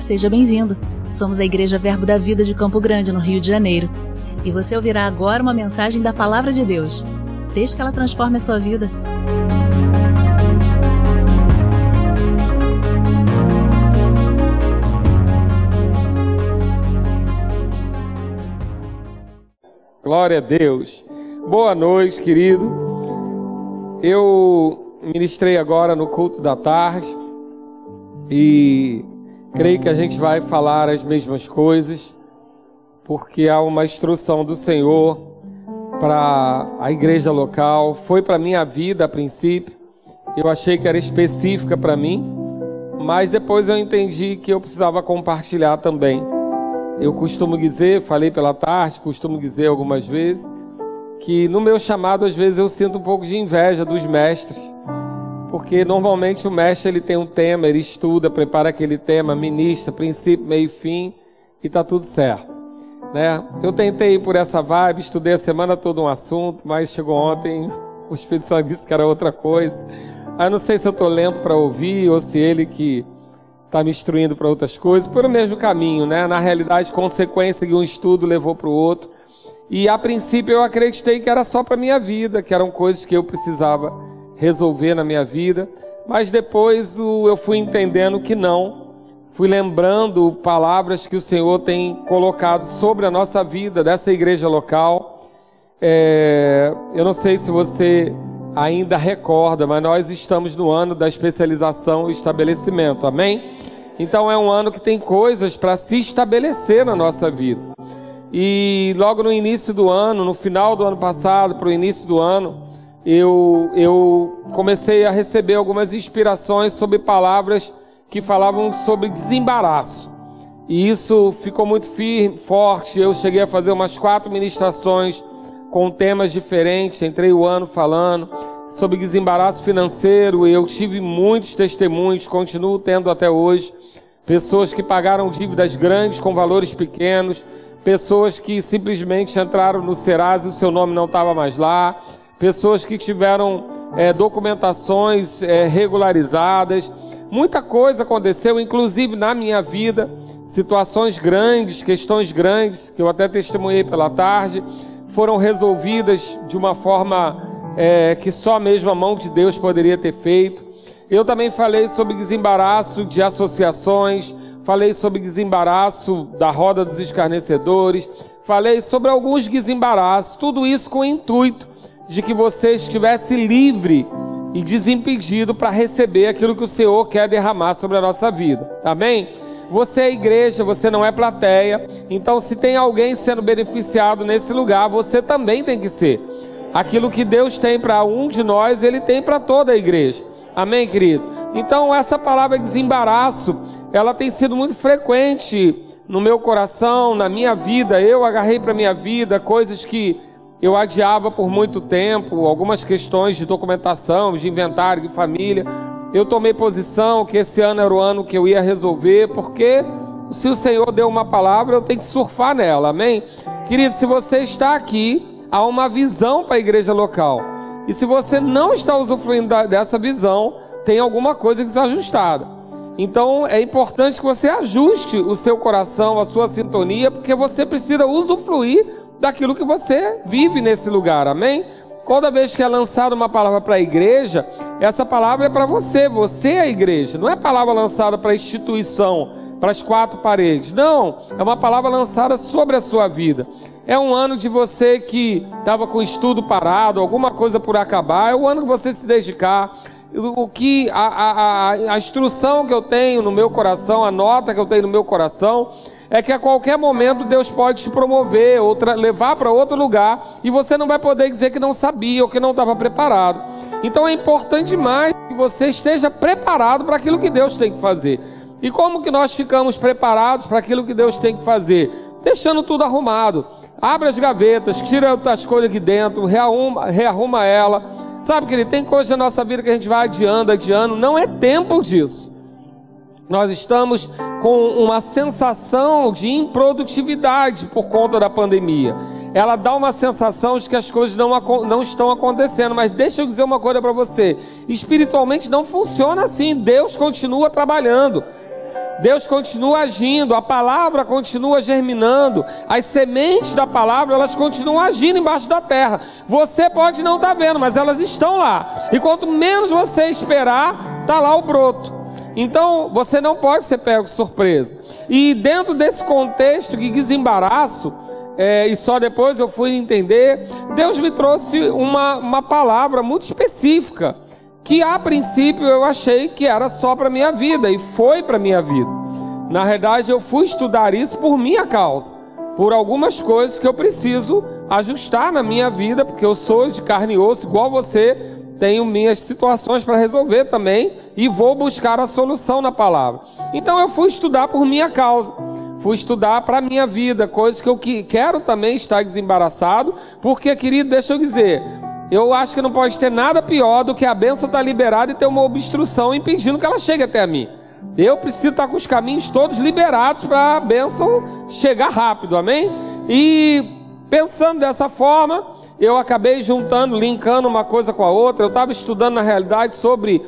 Seja bem-vindo. Somos a Igreja Verbo da Vida de Campo Grande, no Rio de Janeiro. E você ouvirá agora uma mensagem da Palavra de Deus. Desde que ela transforme a sua vida. Glória a Deus. Boa noite, querido. Eu ministrei agora no culto da tarde e creio que a gente vai falar as mesmas coisas, porque há uma instrução do Senhor para a igreja local. Foi para minha vida a princípio. Eu achei que era específica para mim, mas depois eu entendi que eu precisava compartilhar também. Eu costumo dizer, falei pela tarde, costumo dizer algumas vezes, que no meu chamado às vezes eu sinto um pouco de inveja dos mestres, porque normalmente o mestre ele tem um tema, ele estuda, prepara aquele tema, ministra, princípio, meio e fim, e tá tudo certo. Né? Eu tentei ir por essa vibe, estudei a semana toda um assunto, mas chegou ontem, o Espírito Santo disse que era outra coisa. Aí não sei se eu estou lento para ouvir ou se ele que está me instruindo para outras coisas, pelo mesmo caminho, né? Na realidade, consequência de um estudo levou para o outro. E a princípio eu acreditei que era só para minha vida, que eram coisas que eu precisava resolver na minha vida, mas depois eu fui entendendo que não. Fui lembrando palavras que o Senhor tem colocado sobre a nossa vida, dessa igreja local. É, eu não sei se você ainda recorda, mas nós estamos no ano da especialização e estabelecimento, amém? Então é um ano que tem coisas para se estabelecer na nossa vida. E logo no início do ano, no final do ano passado, para o início do ano, eu, eu comecei a receber algumas inspirações sobre palavras que falavam sobre desembaraço. E isso ficou muito firme, forte. Eu cheguei a fazer umas quatro ministrações com temas diferentes. Entrei o ano falando sobre desembaraço financeiro. Eu tive muitos testemunhos, continuo tendo até hoje. Pessoas que pagaram dívidas grandes com valores pequenos. Pessoas que simplesmente entraram no Serasa e o seu nome não estava mais lá. Pessoas que tiveram é, documentações é, regularizadas. Muita coisa aconteceu, inclusive na minha vida. Situações grandes, questões grandes, que eu até testemunhei pela tarde foram resolvidas de uma forma é, que só mesmo a mão de Deus poderia ter feito. Eu também falei sobre desembaraço de associações, falei sobre desembaraço da roda dos escarnecedores, falei sobre alguns desembaraços, tudo isso com o intuito de que você estivesse livre e desimpedido para receber aquilo que o Senhor quer derramar sobre a nossa vida. Amém? Você é igreja, você não é plateia. Então, se tem alguém sendo beneficiado nesse lugar, você também tem que ser. Aquilo que Deus tem para um de nós, Ele tem para toda a igreja. Amém, querido? Então, essa palavra desembaraço, ela tem sido muito frequente no meu coração, na minha vida. Eu agarrei para minha vida coisas que eu adiava por muito tempo, algumas questões de documentação, de inventário, de família eu tomei posição que esse ano era o ano que eu ia resolver, porque se o Senhor deu uma palavra, eu tenho que surfar nela, amém? Querido, se você está aqui, há uma visão para a igreja local. E se você não está usufruindo dessa visão, tem alguma coisa desajustada. Então é importante que você ajuste o seu coração, a sua sintonia, porque você precisa usufruir daquilo que você vive nesse lugar, amém? Toda vez que é lançada uma palavra para a igreja, essa palavra é para você, você é a igreja. Não é palavra lançada para a instituição, para as quatro paredes. Não, é uma palavra lançada sobre a sua vida. É um ano de você que estava com estudo parado, alguma coisa por acabar. É o ano que você se dedicar. O que a, a, a, a instrução que eu tenho no meu coração, a nota que eu tenho no meu coração é que a qualquer momento Deus pode te promover, outra, levar para outro lugar, e você não vai poder dizer que não sabia ou que não estava preparado. Então é importante demais que você esteja preparado para aquilo que Deus tem que fazer. E como que nós ficamos preparados para aquilo que Deus tem que fazer? Deixando tudo arrumado. Abre as gavetas, tira as coisas aqui dentro, rearruma, rearruma ela. Sabe, querido, tem coisas na nossa vida que a gente vai adiando, adiando. Não é tempo disso. Nós estamos com uma sensação de improdutividade por conta da pandemia. Ela dá uma sensação de que as coisas não, não estão acontecendo. Mas deixa eu dizer uma coisa para você: espiritualmente não funciona assim. Deus continua trabalhando. Deus continua agindo, a palavra continua germinando, as sementes da palavra elas continuam agindo embaixo da terra. Você pode não estar tá vendo, mas elas estão lá. E quanto menos você esperar, tá lá o broto. Então você não pode ser pego surpresa. E dentro desse contexto de desembaraço, é, e só depois eu fui entender, Deus me trouxe uma, uma palavra muito específica que a princípio eu achei que era só para minha vida e foi para minha vida. Na verdade, eu fui estudar isso por minha causa, por algumas coisas que eu preciso ajustar na minha vida, porque eu sou de carne e osso igual você, tenho minhas situações para resolver também e vou buscar a solução na palavra. Então eu fui estudar por minha causa. Fui estudar para a minha vida, coisas que eu quero também estar desembaraçado, porque, querido, deixa eu dizer, eu acho que não pode ter nada pior do que a benção estar tá liberada e ter uma obstrução impedindo que ela chegue até mim. Eu preciso estar com os caminhos todos liberados para a bênção chegar rápido, amém? E pensando dessa forma, eu acabei juntando, linkando uma coisa com a outra. Eu estava estudando na realidade sobre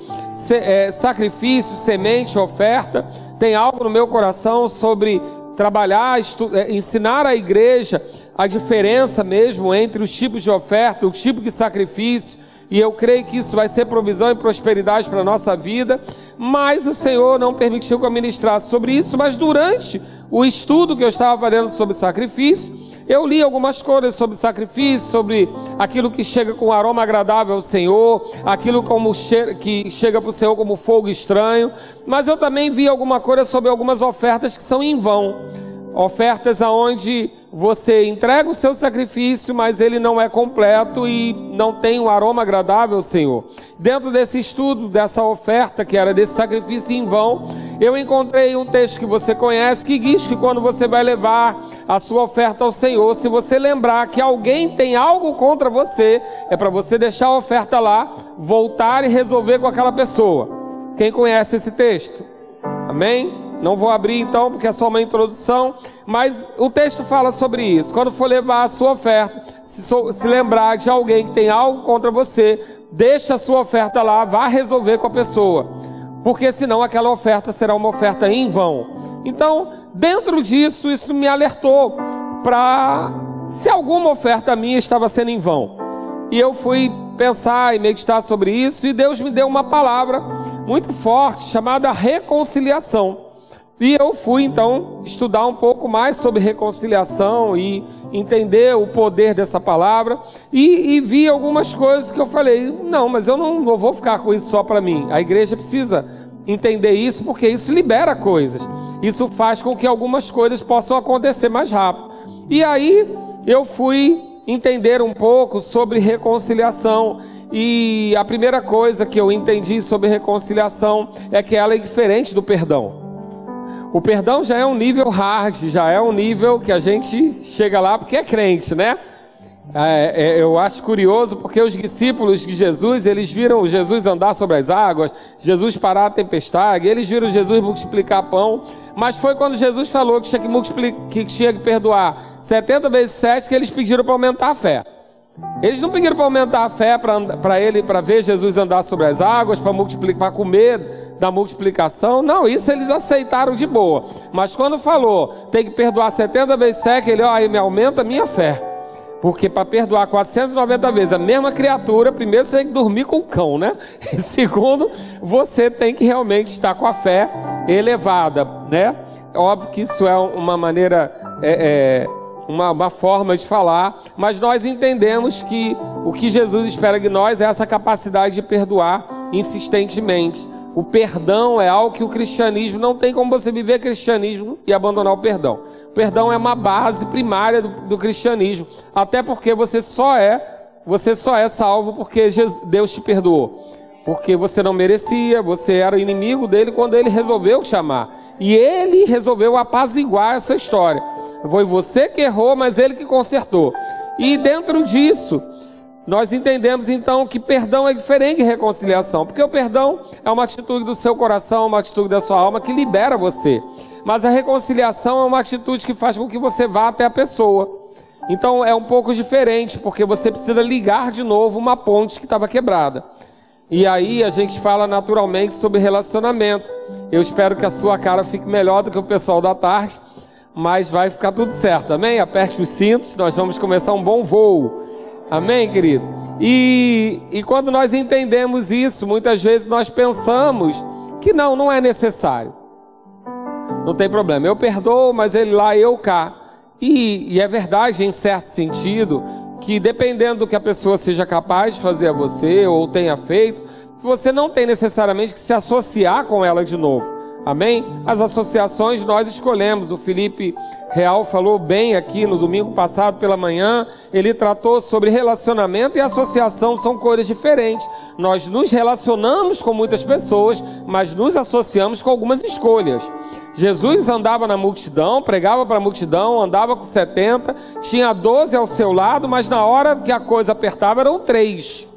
é, sacrifício, semente, oferta. Tem algo no meu coração sobre trabalhar, é, ensinar a igreja a diferença mesmo entre os tipos de oferta, o tipo de sacrifício, e eu creio que isso vai ser provisão e prosperidade para a nossa vida, mas o Senhor não permitiu que eu ministrasse sobre isso, mas durante o estudo que eu estava fazendo sobre sacrifício, eu li algumas coisas sobre sacrifício, sobre aquilo que chega com aroma agradável ao Senhor, aquilo che que chega para o Senhor como fogo estranho, mas eu também vi alguma coisa sobre algumas ofertas que são em vão. Ofertas aonde você entrega o seu sacrifício, mas ele não é completo e não tem um aroma agradável, Senhor. Dentro desse estudo, dessa oferta que era desse sacrifício em vão, eu encontrei um texto que você conhece que diz que quando você vai levar a sua oferta ao Senhor, se você lembrar que alguém tem algo contra você, é para você deixar a oferta lá, voltar e resolver com aquela pessoa. Quem conhece esse texto? Amém? Não vou abrir então, porque é só uma introdução, mas o texto fala sobre isso. Quando for levar a sua oferta, se, so, se lembrar de alguém que tem algo contra você, deixa a sua oferta lá, vá resolver com a pessoa, porque senão aquela oferta será uma oferta em vão. Então, dentro disso, isso me alertou para se alguma oferta minha estava sendo em vão. E eu fui pensar e meditar sobre isso, e Deus me deu uma palavra muito forte chamada reconciliação. E eu fui então estudar um pouco mais sobre reconciliação e entender o poder dessa palavra e, e vi algumas coisas que eu falei: não, mas eu não, não vou ficar com isso só para mim. A igreja precisa entender isso porque isso libera coisas. Isso faz com que algumas coisas possam acontecer mais rápido. E aí eu fui entender um pouco sobre reconciliação. E a primeira coisa que eu entendi sobre reconciliação é que ela é diferente do perdão. O perdão já é um nível hard, já é um nível que a gente chega lá porque é crente, né? É, é, eu acho curioso porque os discípulos de Jesus, eles viram Jesus andar sobre as águas, Jesus parar a tempestade, eles viram Jesus multiplicar pão, mas foi quando Jesus falou que tinha que, que, tinha que perdoar 70 vezes 7 que eles pediram para aumentar a fé. Eles não pediram para aumentar a fé para ele, para ver Jesus andar sobre as águas, para multiplicar, para comer da multiplicação, não, isso eles aceitaram de boa. Mas quando falou, tem que perdoar 70 vezes 7, ele, ó, aí me aumenta a minha fé. Porque para perdoar 490 vezes a mesma criatura, primeiro você tem que dormir com o cão, né? E segundo, você tem que realmente estar com a fé elevada, né? Óbvio que isso é uma maneira, é, é, uma, uma forma de falar, mas nós entendemos que o que Jesus espera de nós é essa capacidade de perdoar insistentemente. O perdão é algo que o cristianismo não tem como você viver cristianismo e abandonar o perdão. O perdão é uma base primária do, do cristianismo, até porque você só é você só é salvo porque Jesus, Deus te perdoou. Porque você não merecia, você era inimigo dele quando ele resolveu te chamar. E ele resolveu apaziguar essa história. Foi você que errou, mas ele que consertou. E dentro disso, nós entendemos então que perdão é diferente de reconciliação, porque o perdão é uma atitude do seu coração, uma atitude da sua alma que libera você. Mas a reconciliação é uma atitude que faz com que você vá até a pessoa. Então é um pouco diferente, porque você precisa ligar de novo uma ponte que estava quebrada. E aí a gente fala naturalmente sobre relacionamento. Eu espero que a sua cara fique melhor do que o pessoal da tarde, mas vai ficar tudo certo, amém? Aperte os cintos, nós vamos começar um bom voo. Amém, querido? E, e quando nós entendemos isso, muitas vezes nós pensamos que não, não é necessário. Não tem problema, eu perdoo, mas ele lá, eu cá. E, e é verdade, em certo sentido, que dependendo do que a pessoa seja capaz de fazer a você ou tenha feito, você não tem necessariamente que se associar com ela de novo. Amém? As associações nós escolhemos. O Felipe Real falou bem aqui no domingo passado pela manhã. Ele tratou sobre relacionamento e associação são coisas diferentes. Nós nos relacionamos com muitas pessoas, mas nos associamos com algumas escolhas. Jesus andava na multidão, pregava para a multidão, andava com 70, tinha 12 ao seu lado, mas na hora que a coisa apertava eram três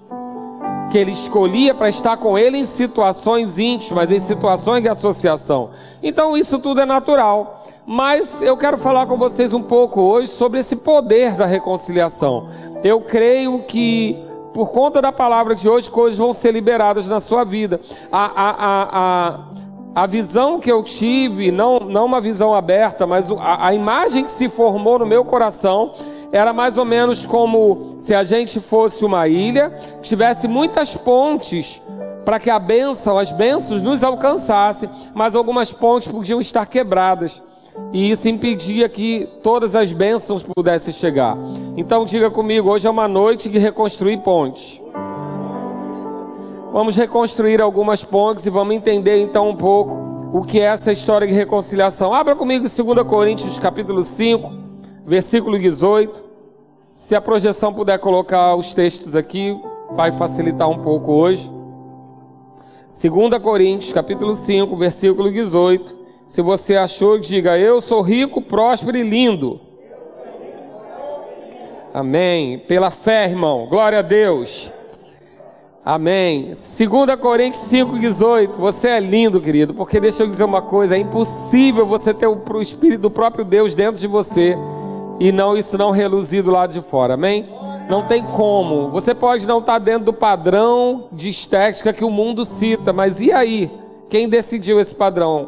que ele escolhia para estar com ele em situações íntimas, em situações de associação. Então isso tudo é natural. Mas eu quero falar com vocês um pouco hoje sobre esse poder da reconciliação. Eu creio que por conta da palavra de hoje, coisas vão ser liberadas na sua vida. A, a, a, a, a visão que eu tive, não, não uma visão aberta, mas a, a imagem que se formou no meu coração era mais ou menos como se a gente fosse uma ilha, tivesse muitas pontes para que a benção, as bênçãos nos alcançassem, mas algumas pontes podiam estar quebradas. E isso impedia que todas as bênçãos pudessem chegar. Então diga comigo, hoje é uma noite de reconstruir pontes. Vamos reconstruir algumas pontes e vamos entender então um pouco o que é essa história de reconciliação. Abra comigo 2 Coríntios capítulo 5 versículo 18. Se a projeção puder colocar os textos aqui, vai facilitar um pouco hoje. 2 Coríntios, capítulo 5, versículo 18. Se você achou, diga: Eu sou rico, próspero e lindo. Amém. Pela fé, irmão. Glória a Deus. Amém. 2 Coríntios 5, 18. Você é lindo, querido, porque deixa eu dizer uma coisa: é impossível você ter o Espírito do próprio Deus dentro de você e não isso não reluzir do lado de fora, amém? Não tem como. Você pode não estar dentro do padrão de estética que o mundo cita, mas e aí? Quem decidiu esse padrão?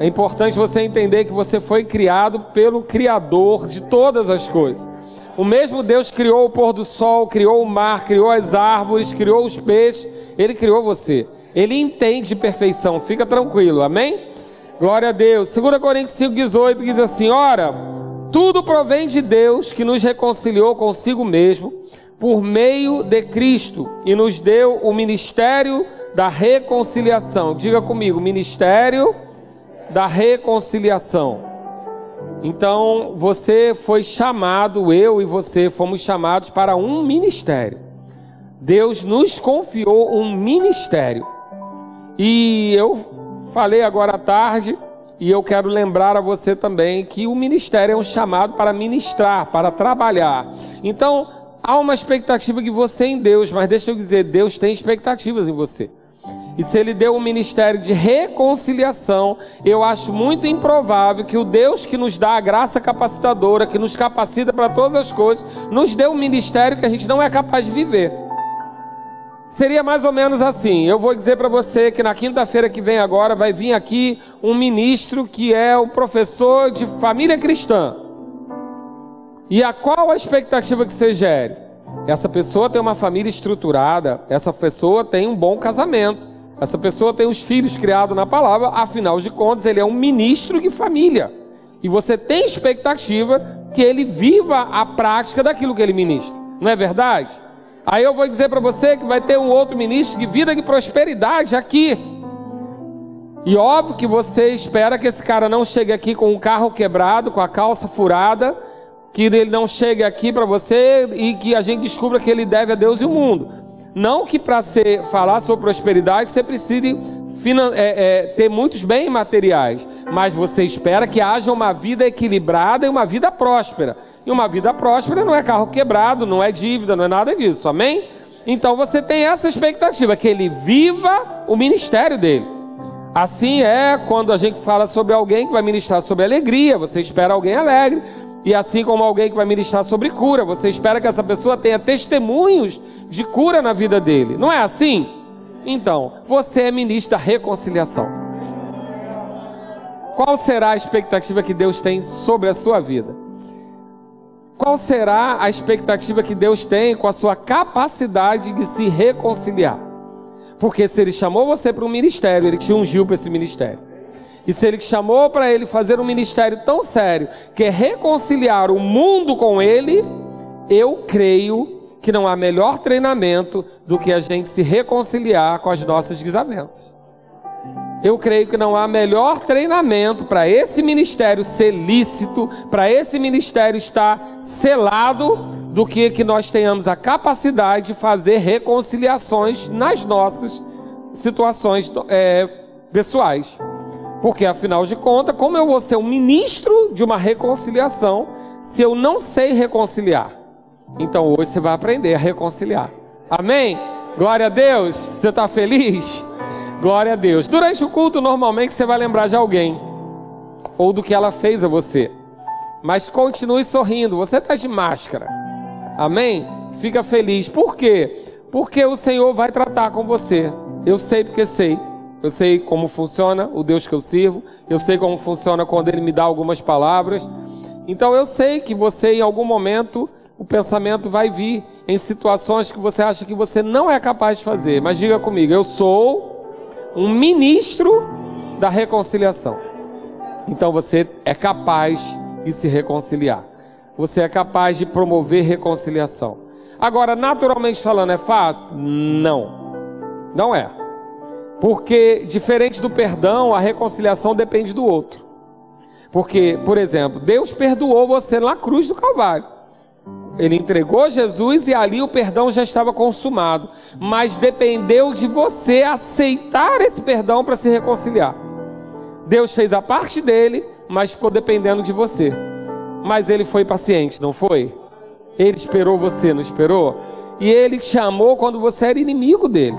É importante você entender que você foi criado pelo Criador de todas as coisas. O mesmo Deus criou o pôr do sol, criou o mar, criou as árvores, criou os peixes. Ele criou você. Ele entende de perfeição. Fica tranquilo, amém? Glória a Deus. 2 Coríntios 5,18 diz assim: Ora, tudo provém de Deus que nos reconciliou consigo mesmo por meio de Cristo e nos deu o ministério da reconciliação. Diga comigo, ministério da reconciliação. Então, você foi chamado, eu e você fomos chamados para um ministério. Deus nos confiou um ministério. E eu falei agora à tarde e eu quero lembrar a você também que o ministério é um chamado para ministrar, para trabalhar. Então, há uma expectativa de você em Deus, mas deixa eu dizer, Deus tem expectativas em você. E se ele deu um ministério de reconciliação, eu acho muito improvável que o Deus que nos dá a graça capacitadora, que nos capacita para todas as coisas, nos dê um ministério que a gente não é capaz de viver. Seria mais ou menos assim. Eu vou dizer para você que na quinta-feira que vem agora vai vir aqui um ministro que é o professor de família cristã. E a qual a expectativa que você gere? Essa pessoa tem uma família estruturada, essa pessoa tem um bom casamento, essa pessoa tem os filhos criados na palavra, afinal de contas, ele é um ministro de família. E você tem expectativa que ele viva a prática daquilo que ele ministra. Não é verdade? Aí eu vou dizer para você que vai ter um outro ministro de vida de prosperidade aqui. E óbvio que você espera que esse cara não chegue aqui com o carro quebrado, com a calça furada, que ele não chegue aqui para você e que a gente descubra que ele deve a Deus e o mundo. Não que para falar sobre prosperidade você precise é, é, ter muitos bens materiais, mas você espera que haja uma vida equilibrada e uma vida próspera. E uma vida próspera não é carro quebrado, não é dívida, não é nada disso, amém? Então você tem essa expectativa, que ele viva o ministério dele. Assim é quando a gente fala sobre alguém que vai ministrar sobre alegria, você espera alguém alegre. E assim como alguém que vai ministrar sobre cura, você espera que essa pessoa tenha testemunhos de cura na vida dele. Não é assim? Então, você é ministro da reconciliação. Qual será a expectativa que Deus tem sobre a sua vida? Qual será a expectativa que Deus tem com a sua capacidade de se reconciliar? Porque se Ele chamou você para um ministério, Ele te ungiu para esse ministério. E se Ele chamou para Ele fazer um ministério tão sério, que é reconciliar o mundo com Ele, eu creio que não há melhor treinamento do que a gente se reconciliar com as nossas desavenças. Eu creio que não há melhor treinamento para esse ministério ser lícito, para esse ministério estar selado, do que que nós tenhamos a capacidade de fazer reconciliações nas nossas situações é, pessoais. Porque, afinal de contas, como eu vou ser um ministro de uma reconciliação se eu não sei reconciliar? Então hoje você vai aprender a reconciliar. Amém? Glória a Deus. Você está feliz? Glória a Deus. Durante o culto, normalmente você vai lembrar de alguém ou do que ela fez a você. Mas continue sorrindo. Você está de máscara. Amém? Fica feliz. Por quê? Porque o Senhor vai tratar com você. Eu sei porque sei. Eu sei como funciona o Deus que eu sirvo. Eu sei como funciona quando Ele me dá algumas palavras. Então eu sei que você, em algum momento, o pensamento vai vir em situações que você acha que você não é capaz de fazer. Mas diga comigo, eu sou um ministro da reconciliação. Então você é capaz de se reconciliar. Você é capaz de promover reconciliação. Agora, naturalmente falando, é fácil? Não. Não é. Porque, diferente do perdão, a reconciliação depende do outro. Porque, por exemplo, Deus perdoou você na cruz do Calvário. Ele entregou Jesus e ali o perdão já estava consumado. Mas dependeu de você aceitar esse perdão para se reconciliar. Deus fez a parte dele, mas ficou dependendo de você. Mas ele foi paciente, não foi? Ele esperou você, não esperou? E ele te amou quando você era inimigo dele.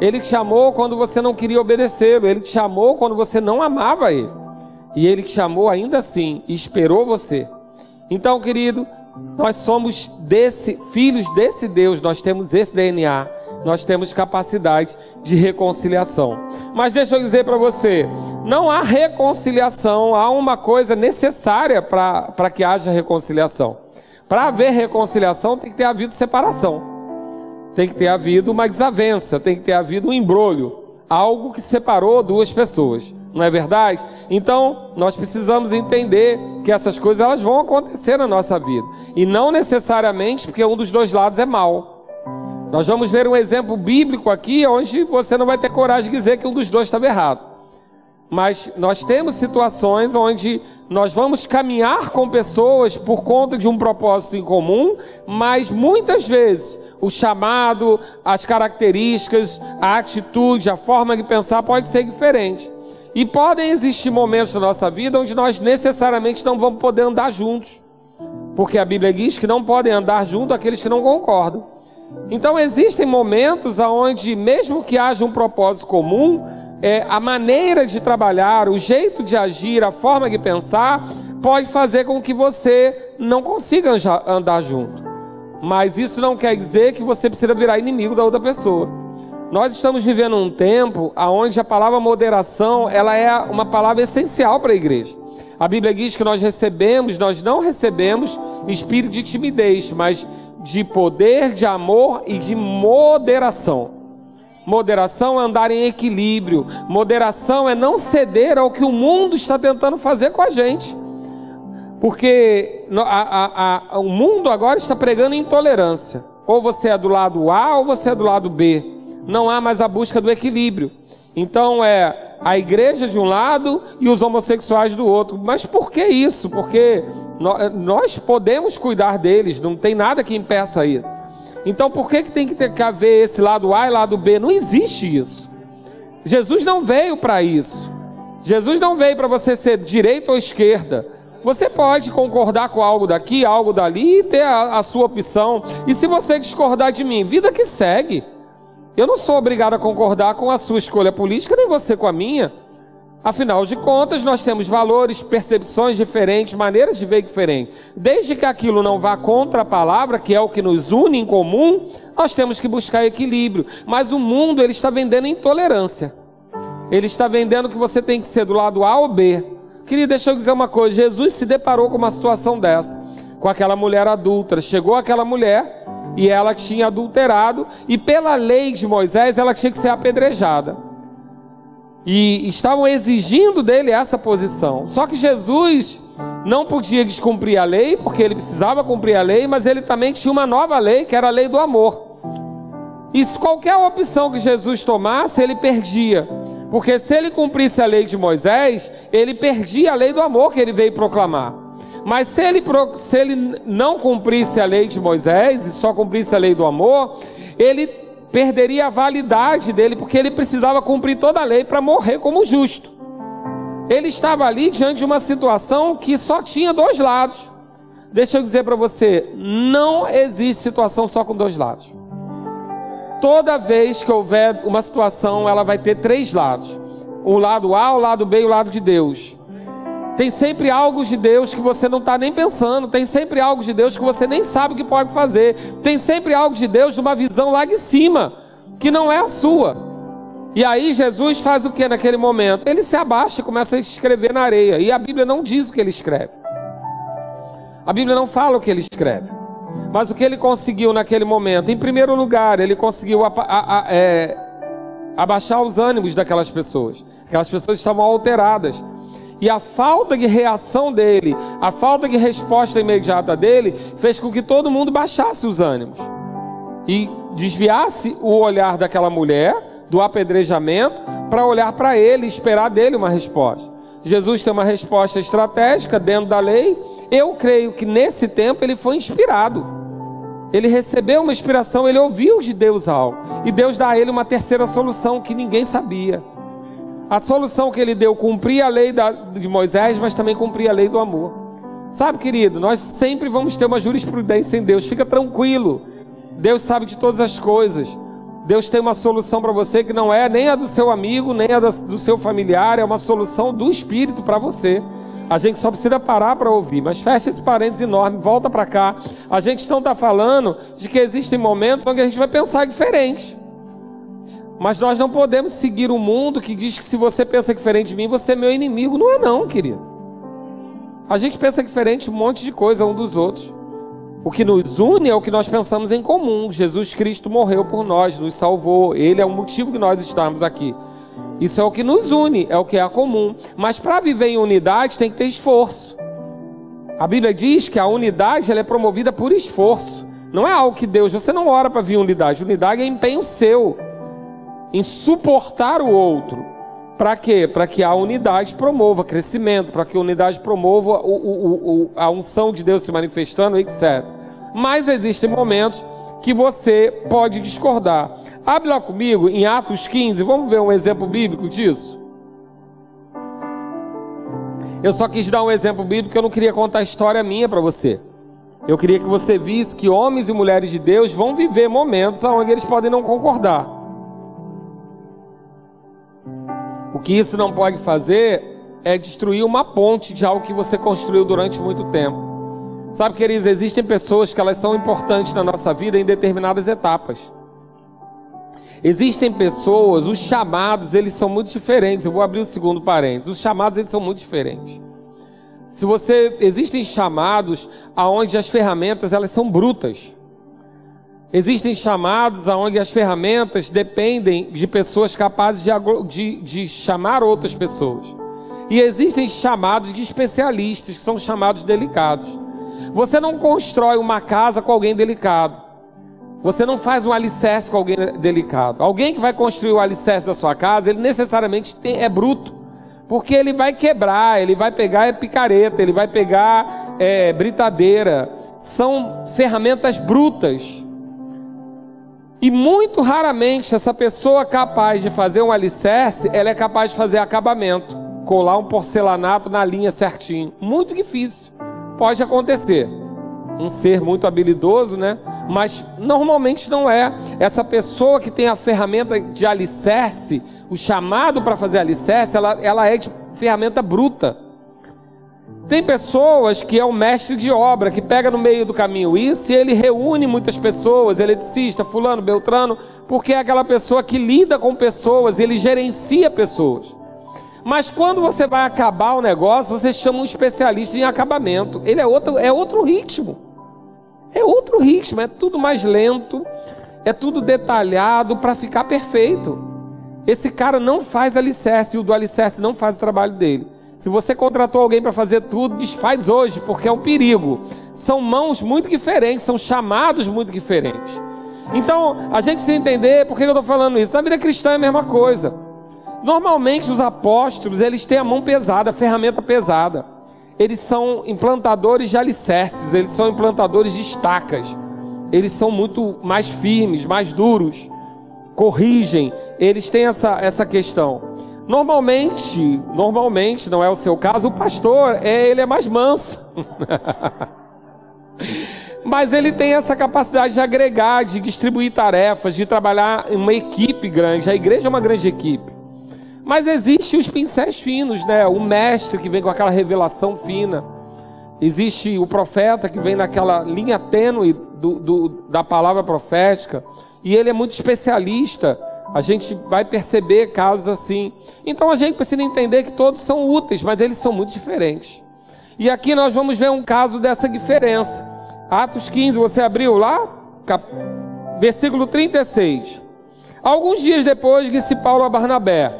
Ele te chamou quando você não queria obedecê-lo. Ele te chamou quando você não amava ele. E ele te chamou ainda assim e esperou você. Então, querido, nós somos desse filhos desse Deus, nós temos esse DNA, nós temos capacidade de reconciliação. Mas deixa eu dizer para você, não há reconciliação, há uma coisa necessária para que haja reconciliação. Para haver reconciliação tem que ter havido separação. Tem que ter havido uma desavença, tem que ter havido um embrulho, algo que separou duas pessoas não é verdade? Então, nós precisamos entender que essas coisas elas vão acontecer na nossa vida. E não necessariamente porque um dos dois lados é mal. Nós vamos ver um exemplo bíblico aqui onde você não vai ter coragem de dizer que um dos dois estava errado. Mas nós temos situações onde nós vamos caminhar com pessoas por conta de um propósito em comum, mas muitas vezes o chamado, as características, a atitude, a forma de pensar pode ser diferente. E podem existir momentos na nossa vida onde nós necessariamente não vamos poder andar juntos. Porque a Bíblia diz que não podem andar juntos aqueles que não concordam. Então existem momentos onde, mesmo que haja um propósito comum, é, a maneira de trabalhar, o jeito de agir, a forma de pensar, pode fazer com que você não consiga andar junto. Mas isso não quer dizer que você precisa virar inimigo da outra pessoa. Nós estamos vivendo um tempo onde a palavra moderação ela é uma palavra essencial para a igreja. A Bíblia diz que nós recebemos, nós não recebemos espírito de timidez, mas de poder, de amor e de moderação. Moderação é andar em equilíbrio. Moderação é não ceder ao que o mundo está tentando fazer com a gente. Porque a, a, a, o mundo agora está pregando intolerância. Ou você é do lado A ou você é do lado B não há mais a busca do equilíbrio. Então é a igreja de um lado e os homossexuais do outro. Mas por que isso? Porque nós podemos cuidar deles, não tem nada que impeça isso. Então por que, que tem que ter que haver esse lado A e lado B? Não existe isso. Jesus não veio para isso. Jesus não veio para você ser direita ou esquerda. Você pode concordar com algo daqui, algo dali e ter a, a sua opção. E se você discordar de mim, vida que segue. Eu não sou obrigado a concordar com a sua escolha política, nem você com a minha. Afinal de contas, nós temos valores, percepções diferentes, maneiras de ver diferentes. Desde que aquilo não vá contra a palavra, que é o que nos une em comum, nós temos que buscar equilíbrio. Mas o mundo ele está vendendo intolerância. Ele está vendendo que você tem que ser do lado A ou B. Queria deixar eu dizer uma coisa: Jesus se deparou com uma situação dessa, com aquela mulher adulta. Chegou aquela mulher e ela tinha adulterado, e pela lei de Moisés ela tinha que ser apedrejada. E estavam exigindo dele essa posição. Só que Jesus não podia descumprir a lei, porque ele precisava cumprir a lei, mas ele também tinha uma nova lei, que era a lei do amor. E se qualquer opção que Jesus tomasse, ele perdia. Porque se ele cumprisse a lei de Moisés, ele perdia a lei do amor que ele veio proclamar. Mas se ele, se ele não cumprisse a lei de Moisés e só cumprisse a lei do amor, ele perderia a validade dele, porque ele precisava cumprir toda a lei para morrer como justo. Ele estava ali diante de uma situação que só tinha dois lados. Deixa eu dizer para você, não existe situação só com dois lados. Toda vez que houver uma situação, ela vai ter três lados: o lado A, o lado B e o lado de Deus. Tem sempre algo de Deus que você não está nem pensando. Tem sempre algo de Deus que você nem sabe o que pode fazer. Tem sempre algo de Deus de uma visão lá de cima, que não é a sua. E aí Jesus faz o que naquele momento? Ele se abaixa e começa a escrever na areia. E a Bíblia não diz o que ele escreve. A Bíblia não fala o que ele escreve. Mas o que ele conseguiu naquele momento? Em primeiro lugar, ele conseguiu a, a, a, é, abaixar os ânimos daquelas pessoas. Aquelas pessoas estavam alteradas. E a falta de reação dele, a falta de resposta imediata dele, fez com que todo mundo baixasse os ânimos e desviasse o olhar daquela mulher do apedrejamento para olhar para ele e esperar dele uma resposta. Jesus tem uma resposta estratégica dentro da lei. Eu creio que nesse tempo ele foi inspirado. Ele recebeu uma inspiração, ele ouviu de Deus algo. E Deus dá a ele uma terceira solução que ninguém sabia. A solução que ele deu cumprir a lei da, de Moisés, mas também cumprir a lei do amor. Sabe, querido, nós sempre vamos ter uma jurisprudência em Deus. Fica tranquilo. Deus sabe de todas as coisas. Deus tem uma solução para você que não é nem a do seu amigo, nem a do seu familiar, é uma solução do Espírito para você. A gente só precisa parar para ouvir. Mas fecha esse parênteses enorme, volta para cá. A gente não está falando de que existem momentos onde a gente vai pensar diferente. Mas nós não podemos seguir o um mundo que diz que se você pensa diferente de mim, você é meu inimigo. Não é não, querido. A gente pensa diferente um monte de coisa um dos outros. O que nos une é o que nós pensamos em comum. Jesus Cristo morreu por nós, nos salvou. Ele é o motivo que nós estamos aqui. Isso é o que nos une, é o que é comum. Mas para viver em unidade tem que ter esforço. A Bíblia diz que a unidade ela é promovida por esforço. Não é algo que Deus, você não ora para vir unidade. Unidade é empenho seu em suportar o outro. Para quê? Para que a unidade promova crescimento, para que a unidade promova o, o, o, a unção de Deus se manifestando, etc. Mas existem momentos que você pode discordar. Abre lá comigo em Atos 15, vamos ver um exemplo bíblico disso? Eu só quis dar um exemplo bíblico porque eu não queria contar a história minha para você. Eu queria que você visse que homens e mulheres de Deus vão viver momentos onde eles podem não concordar. O que isso não pode fazer é destruir uma ponte de algo que você construiu durante muito tempo. Sabe, queridos, existem pessoas que elas são importantes na nossa vida em determinadas etapas. Existem pessoas, os chamados, eles são muito diferentes. Eu vou abrir o segundo parênteses. Os chamados, eles são muito diferentes. Se você existem chamados aonde as ferramentas elas são brutas. Existem chamados onde as ferramentas dependem de pessoas capazes de, de, de, chamar outras pessoas. E existem chamados de especialistas, que são chamados delicados. Você não constrói uma casa com alguém delicado. Você não faz um alicerce com alguém delicado. Alguém que vai construir o alicerce da sua casa, ele necessariamente tem, é bruto. Porque ele vai quebrar, ele vai pegar picareta, ele vai pegar é, britadeira. São ferramentas brutas e muito raramente essa pessoa capaz de fazer um alicerce, ela é capaz de fazer acabamento, colar um porcelanato na linha certinho. Muito difícil. Pode acontecer. um ser muito habilidoso, né? Mas normalmente não é. Essa pessoa que tem a ferramenta de alicerce, o chamado para fazer alicerce, ela, ela é de ferramenta bruta. Tem pessoas que é o mestre de obra, que pega no meio do caminho isso e ele reúne muitas pessoas, eletricista, fulano, beltrano, porque é aquela pessoa que lida com pessoas, ele gerencia pessoas. Mas quando você vai acabar o negócio, você chama um especialista em acabamento. Ele é outro, é outro ritmo. É outro ritmo, é tudo mais lento, é tudo detalhado para ficar perfeito. Esse cara não faz alicerce, e o do alicerce não faz o trabalho dele. Se você contratou alguém para fazer tudo, desfaz hoje, porque é um perigo. São mãos muito diferentes, são chamados muito diferentes. Então, a gente precisa entender por que eu estou falando isso. Na vida cristã é a mesma coisa. Normalmente os apóstolos, eles têm a mão pesada, a ferramenta pesada. Eles são implantadores de alicerces, eles são implantadores de estacas. Eles são muito mais firmes, mais duros. Corrigem, eles têm essa, essa questão. Normalmente, normalmente, não é o seu caso, o pastor, é, ele é mais manso. Mas ele tem essa capacidade de agregar, de distribuir tarefas, de trabalhar em uma equipe grande. A igreja é uma grande equipe. Mas existe os pincéis finos, né? O mestre que vem com aquela revelação fina. Existe o profeta que vem naquela linha tênue do, do, da palavra profética. E ele é muito especialista a gente vai perceber casos assim. Então a gente precisa entender que todos são úteis, mas eles são muito diferentes. E aqui nós vamos ver um caso dessa diferença. Atos 15, você abriu lá? Cap... Versículo 36. Alguns dias depois disse Paulo a Barnabé: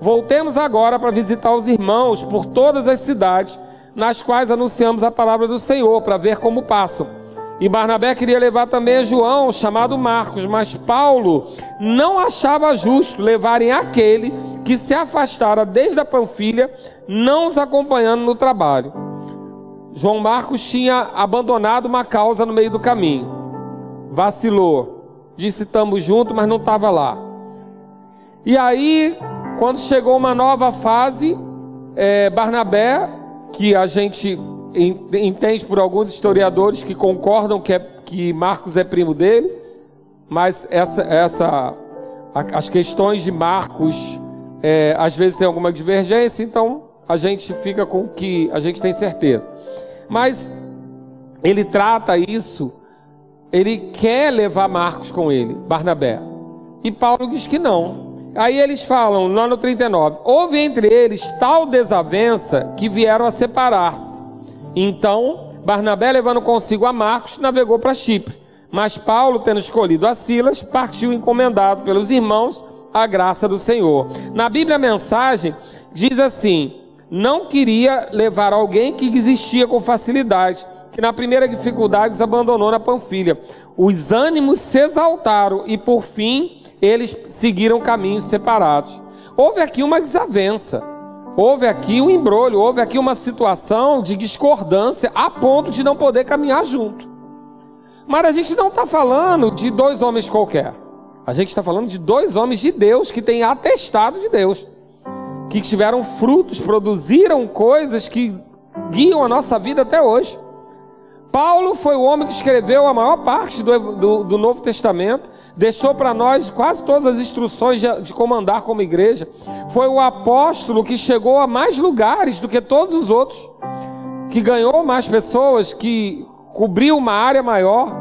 Voltemos agora para visitar os irmãos por todas as cidades nas quais anunciamos a palavra do Senhor, para ver como passam e Barnabé queria levar também João, chamado Marcos, mas Paulo não achava justo levarem aquele que se afastara desde a Panfilha, não os acompanhando no trabalho. João Marcos tinha abandonado uma causa no meio do caminho, vacilou, disse estamos juntos, mas não estava lá. E aí, quando chegou uma nova fase, é, Barnabé, que a gente entende por alguns historiadores que concordam que, é, que Marcos é primo dele, mas essa, essa, as questões de Marcos é, às vezes tem alguma divergência, então a gente fica com que a gente tem certeza. Mas ele trata isso, ele quer levar Marcos com ele, Barnabé. E Paulo diz que não. Aí eles falam, lá no 39, houve entre eles tal desavença que vieram a separar-se. Então, Barnabé, levando consigo a Marcos, navegou para Chipre. Mas Paulo, tendo escolhido a Silas, partiu encomendado pelos irmãos à graça do Senhor. Na Bíblia, a mensagem diz assim: não queria levar alguém que existia com facilidade, que na primeira dificuldade os abandonou na Panfilha. Os ânimos se exaltaram e, por fim, eles seguiram caminhos separados. Houve aqui uma desavença. Houve aqui um embrolho, houve aqui uma situação de discordância a ponto de não poder caminhar junto. Mas a gente não está falando de dois homens qualquer. A gente está falando de dois homens de Deus que têm atestado de Deus, que tiveram frutos, produziram coisas que guiam a nossa vida até hoje. Paulo foi o homem que escreveu a maior parte do, do, do Novo Testamento, deixou para nós quase todas as instruções de, de comandar como igreja. Foi o apóstolo que chegou a mais lugares do que todos os outros, que ganhou mais pessoas, que cobriu uma área maior.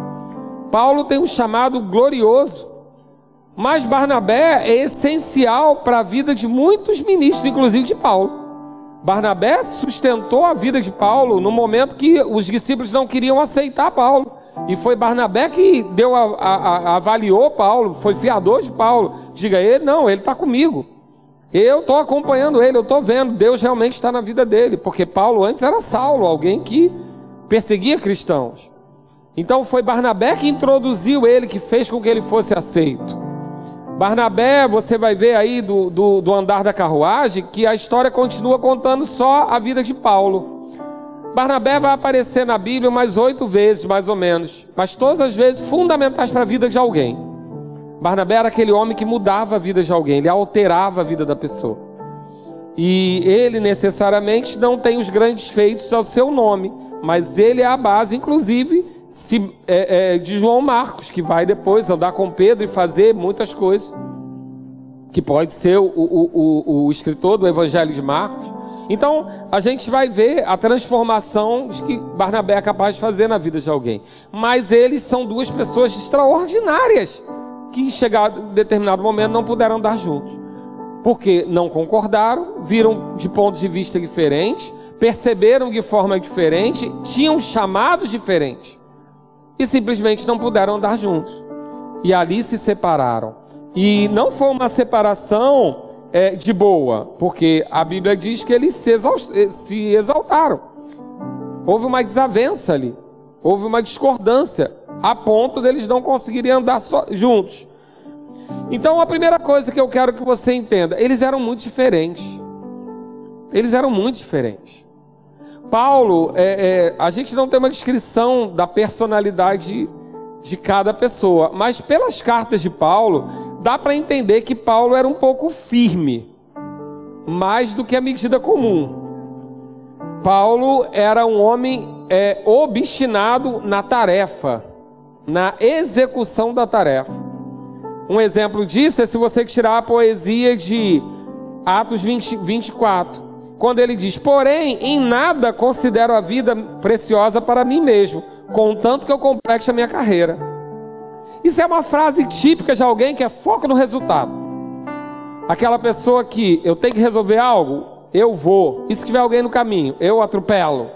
Paulo tem um chamado glorioso. Mas Barnabé é essencial para a vida de muitos ministros, inclusive de Paulo. Barnabé sustentou a vida de Paulo no momento que os discípulos não queriam aceitar Paulo. E foi Barnabé que deu a, a, a avaliou Paulo, foi fiador de Paulo. Diga ele, não, ele está comigo. Eu estou acompanhando ele, eu estou vendo, Deus realmente está na vida dele, porque Paulo antes era Saulo, alguém que perseguia cristãos. Então foi Barnabé que introduziu ele, que fez com que ele fosse aceito. Barnabé, você vai ver aí do, do, do, andar da carruagem que a história continua contando só a vida de Paulo. Barnabé vai aparecer na Bíblia umas oito vezes, mais ou menos, mas todas as vezes fundamentais para a vida de alguém. Barnabé era aquele homem que mudava a vida de alguém, ele alterava a vida da pessoa. E ele necessariamente não tem os grandes feitos ao seu nome, mas ele é a base, inclusive, se, é, é, de João Marcos, que vai depois andar com Pedro e fazer muitas coisas. Que pode ser o, o, o, o escritor do Evangelho de Marcos. Então, a gente vai ver a transformação que Barnabé é capaz de fazer na vida de alguém. Mas eles são duas pessoas extraordinárias que, chegado em determinado momento, não puderam andar juntos. Porque não concordaram, viram de pontos de vista diferentes, perceberam de forma diferente, tinham chamados diferentes e simplesmente não puderam andar juntos. E ali se separaram. E não foi uma separação é, de boa, porque a Bíblia diz que eles se, eh, se exaltaram. Houve uma desavença ali, houve uma discordância, a ponto deles não conseguirem andar juntos. Então, a primeira coisa que eu quero que você entenda, eles eram muito diferentes. Eles eram muito diferentes. Paulo, é, é, a gente não tem uma descrição da personalidade de cada pessoa, mas pelas cartas de Paulo, dá para entender que Paulo era um pouco firme, mais do que a medida comum. Paulo era um homem é, obstinado na tarefa, na execução da tarefa. Um exemplo disso é se você tirar a poesia de Atos 20, 24 quando ele diz: Porém, em nada considero a vida preciosa para mim mesmo, contanto que eu complete a minha carreira. Isso é uma frase típica de alguém que é foco no resultado. Aquela pessoa que eu tenho que resolver algo, eu vou. E se tiver alguém no caminho, eu atropelo.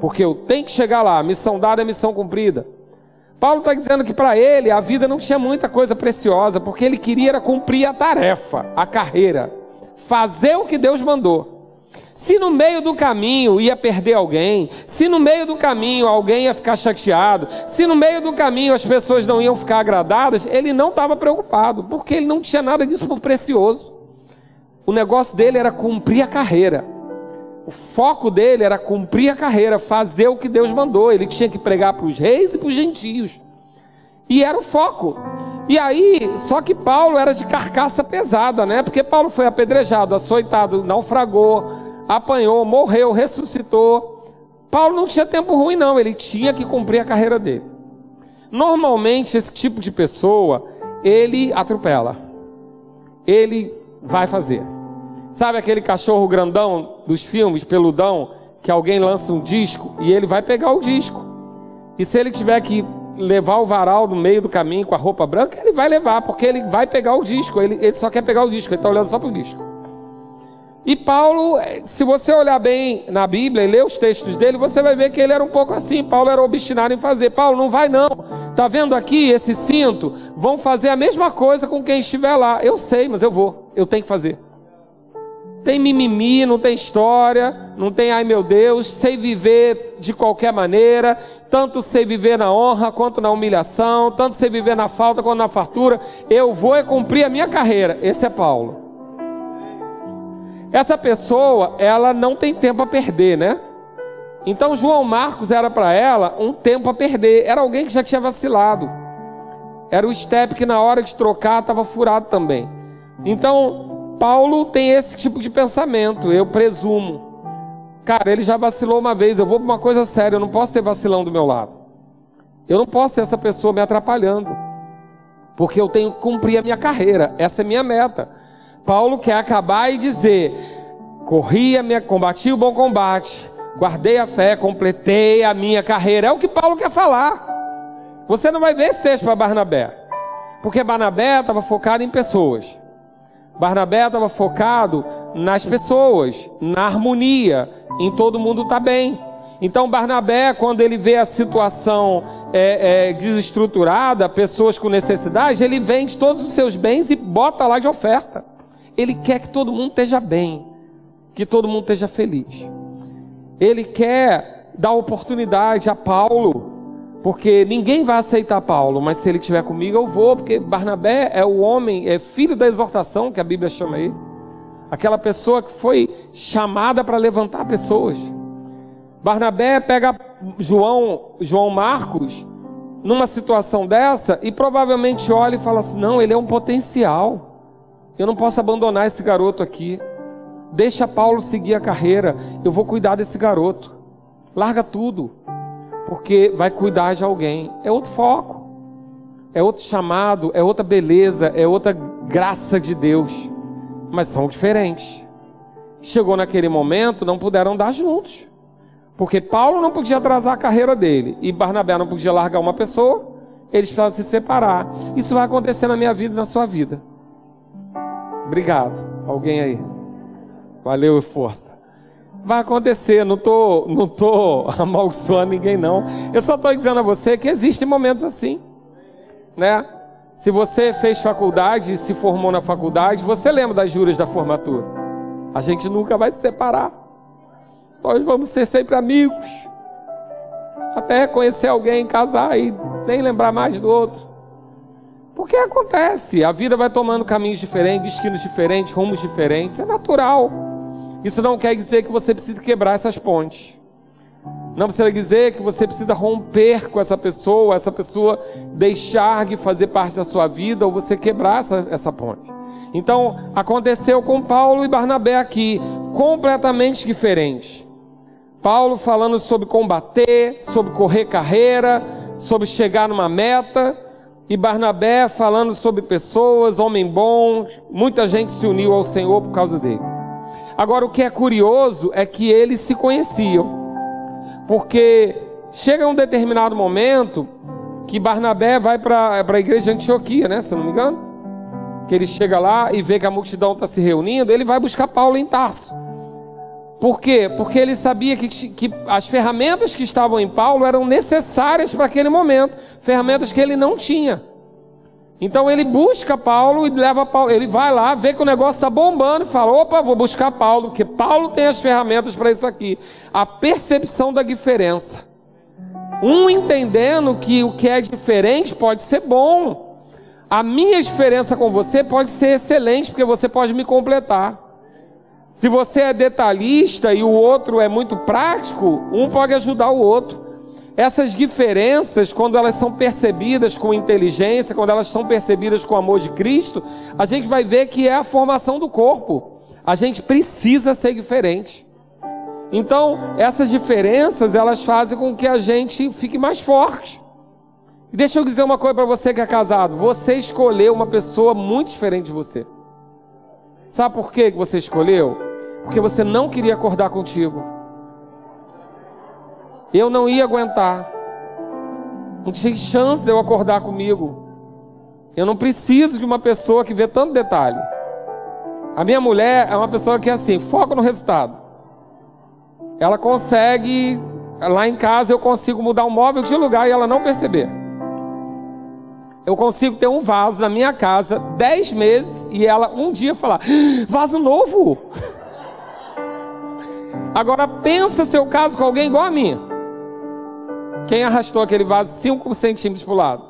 Porque eu tenho que chegar lá, missão dada é missão cumprida. Paulo está dizendo que para ele a vida não tinha muita coisa preciosa, porque ele queria cumprir a tarefa, a carreira, fazer o que Deus mandou. Se no meio do caminho ia perder alguém, se no meio do caminho alguém ia ficar chateado, se no meio do caminho as pessoas não iam ficar agradadas, ele não estava preocupado, porque ele não tinha nada disso por precioso. O negócio dele era cumprir a carreira. O foco dele era cumprir a carreira, fazer o que Deus mandou. Ele tinha que pregar para os reis e para os gentios. E era o foco. E aí, só que Paulo era de carcaça pesada, né? Porque Paulo foi apedrejado, açoitado, naufragou, apanhou, morreu, ressuscitou. Paulo não tinha tempo ruim, não, ele tinha que cumprir a carreira dele. Normalmente, esse tipo de pessoa, ele atropela, ele vai fazer. Sabe aquele cachorro grandão dos filmes, peludão, que alguém lança um disco e ele vai pegar o disco. E se ele tiver que levar o varal no meio do caminho com a roupa branca, ele vai levar, porque ele vai pegar o disco. Ele, ele só quer pegar o disco, ele está olhando só para o disco. E Paulo, eh, se você olhar bem na Bíblia e ler os textos dele, você vai ver que ele era um pouco assim. Paulo era obstinado em fazer. Paulo, não vai não. Tá vendo aqui esse cinto? Vão fazer a mesma coisa com quem estiver lá. Eu sei, mas eu vou. Eu tenho que fazer. Tem mimimi, não tem história, não tem ai meu Deus, sei viver de qualquer maneira, tanto sei viver na honra quanto na humilhação, tanto sei viver na falta quanto na fartura. Eu vou é cumprir a minha carreira. Esse é Paulo. Essa pessoa, ela não tem tempo a perder, né? Então João Marcos era para ela um tempo a perder. Era alguém que já tinha vacilado. Era o step que na hora de trocar estava furado também. Então Paulo tem esse tipo de pensamento, eu presumo. Cara, ele já vacilou uma vez, eu vou para uma coisa séria, eu não posso ter vacilão do meu lado. Eu não posso ter essa pessoa me atrapalhando. Porque eu tenho que cumprir a minha carreira, essa é a minha meta. Paulo quer acabar e dizer: corri a minha, combati o bom combate, guardei a fé, completei a minha carreira. É o que Paulo quer falar. Você não vai ver esse texto para Barnabé, porque Barnabé estava focado em pessoas. Barnabé estava focado nas pessoas, na harmonia, em todo mundo estar tá bem. Então Barnabé, quando ele vê a situação é, é, desestruturada, pessoas com necessidade, ele vende todos os seus bens e bota lá de oferta. Ele quer que todo mundo esteja bem, que todo mundo esteja feliz. Ele quer dar oportunidade a Paulo, porque ninguém vai aceitar Paulo, mas se ele estiver comigo eu vou, porque Barnabé é o homem, é filho da exortação que a Bíblia chama ele. Aquela pessoa que foi chamada para levantar pessoas. Barnabé pega João, João Marcos numa situação dessa e provavelmente olha e fala assim: "Não, ele é um potencial. Eu não posso abandonar esse garoto aqui. Deixa Paulo seguir a carreira. Eu vou cuidar desse garoto. Larga tudo. porque vai cuidar de alguém. É outro foco, é outro chamado, é outra beleza, é outra graça de Deus, mas são diferentes. Chegou naquele momento, não puderam dar juntos, porque Paulo não podia atrasar a carreira dele e Barnabé não podia largar uma pessoa, eles precisavam se separar. Isso vai acontecer na minha vida e na sua vida. Obrigado. Alguém aí? Valeu e força. Vai acontecer, não tô, não tô amaldiçoando ninguém não. Eu só estou dizendo a você que existem momentos assim, né? Se você fez faculdade se formou na faculdade, você lembra das juras da formatura? A gente nunca vai se separar. Nós vamos ser sempre amigos. Até conhecer alguém, casar e nem lembrar mais do outro. Porque acontece, a vida vai tomando caminhos diferentes, destinos diferentes, rumos diferentes, é natural. Isso não quer dizer que você precisa quebrar essas pontes. Não precisa dizer que você precisa romper com essa pessoa, essa pessoa deixar de fazer parte da sua vida ou você quebrar essa, essa ponte. Então, aconteceu com Paulo e Barnabé aqui, completamente diferentes. Paulo falando sobre combater, sobre correr carreira, sobre chegar numa meta, e Barnabé falando sobre pessoas, homem bom, muita gente se uniu ao Senhor por causa dele. Agora, o que é curioso é que eles se conheciam, porque chega um determinado momento que Barnabé vai para a igreja de Antioquia, né? Se não me engano, que ele chega lá e vê que a multidão está se reunindo, ele vai buscar Paulo em Tarso. Por quê? Porque ele sabia que, que as ferramentas que estavam em Paulo eram necessárias para aquele momento, ferramentas que ele não tinha. Então ele busca Paulo e leva Paulo. Ele vai lá, vê que o negócio está bombando e fala: opa, vou buscar Paulo, porque Paulo tem as ferramentas para isso aqui. A percepção da diferença. Um entendendo que o que é diferente pode ser bom. A minha diferença com você pode ser excelente, porque você pode me completar. Se você é detalhista e o outro é muito prático, um pode ajudar o outro. Essas diferenças, quando elas são percebidas com inteligência, quando elas são percebidas com o amor de Cristo, a gente vai ver que é a formação do corpo. A gente precisa ser diferente. Então, essas diferenças, elas fazem com que a gente fique mais forte. Deixa eu dizer uma coisa para você que é casado. Você escolheu uma pessoa muito diferente de você. Sabe por que você escolheu? Porque você não queria acordar contigo. Eu não ia aguentar. Não tinha chance de eu acordar comigo. Eu não preciso de uma pessoa que vê tanto detalhe. A minha mulher é uma pessoa que é assim, foca no resultado. Ela consegue, lá em casa eu consigo mudar um móvel de lugar e ela não perceber. Eu consigo ter um vaso na minha casa dez meses e ela um dia falar, vaso novo. Agora pensa seu caso com alguém igual a mim. Quem arrastou aquele vaso 5 centímetros para o lado?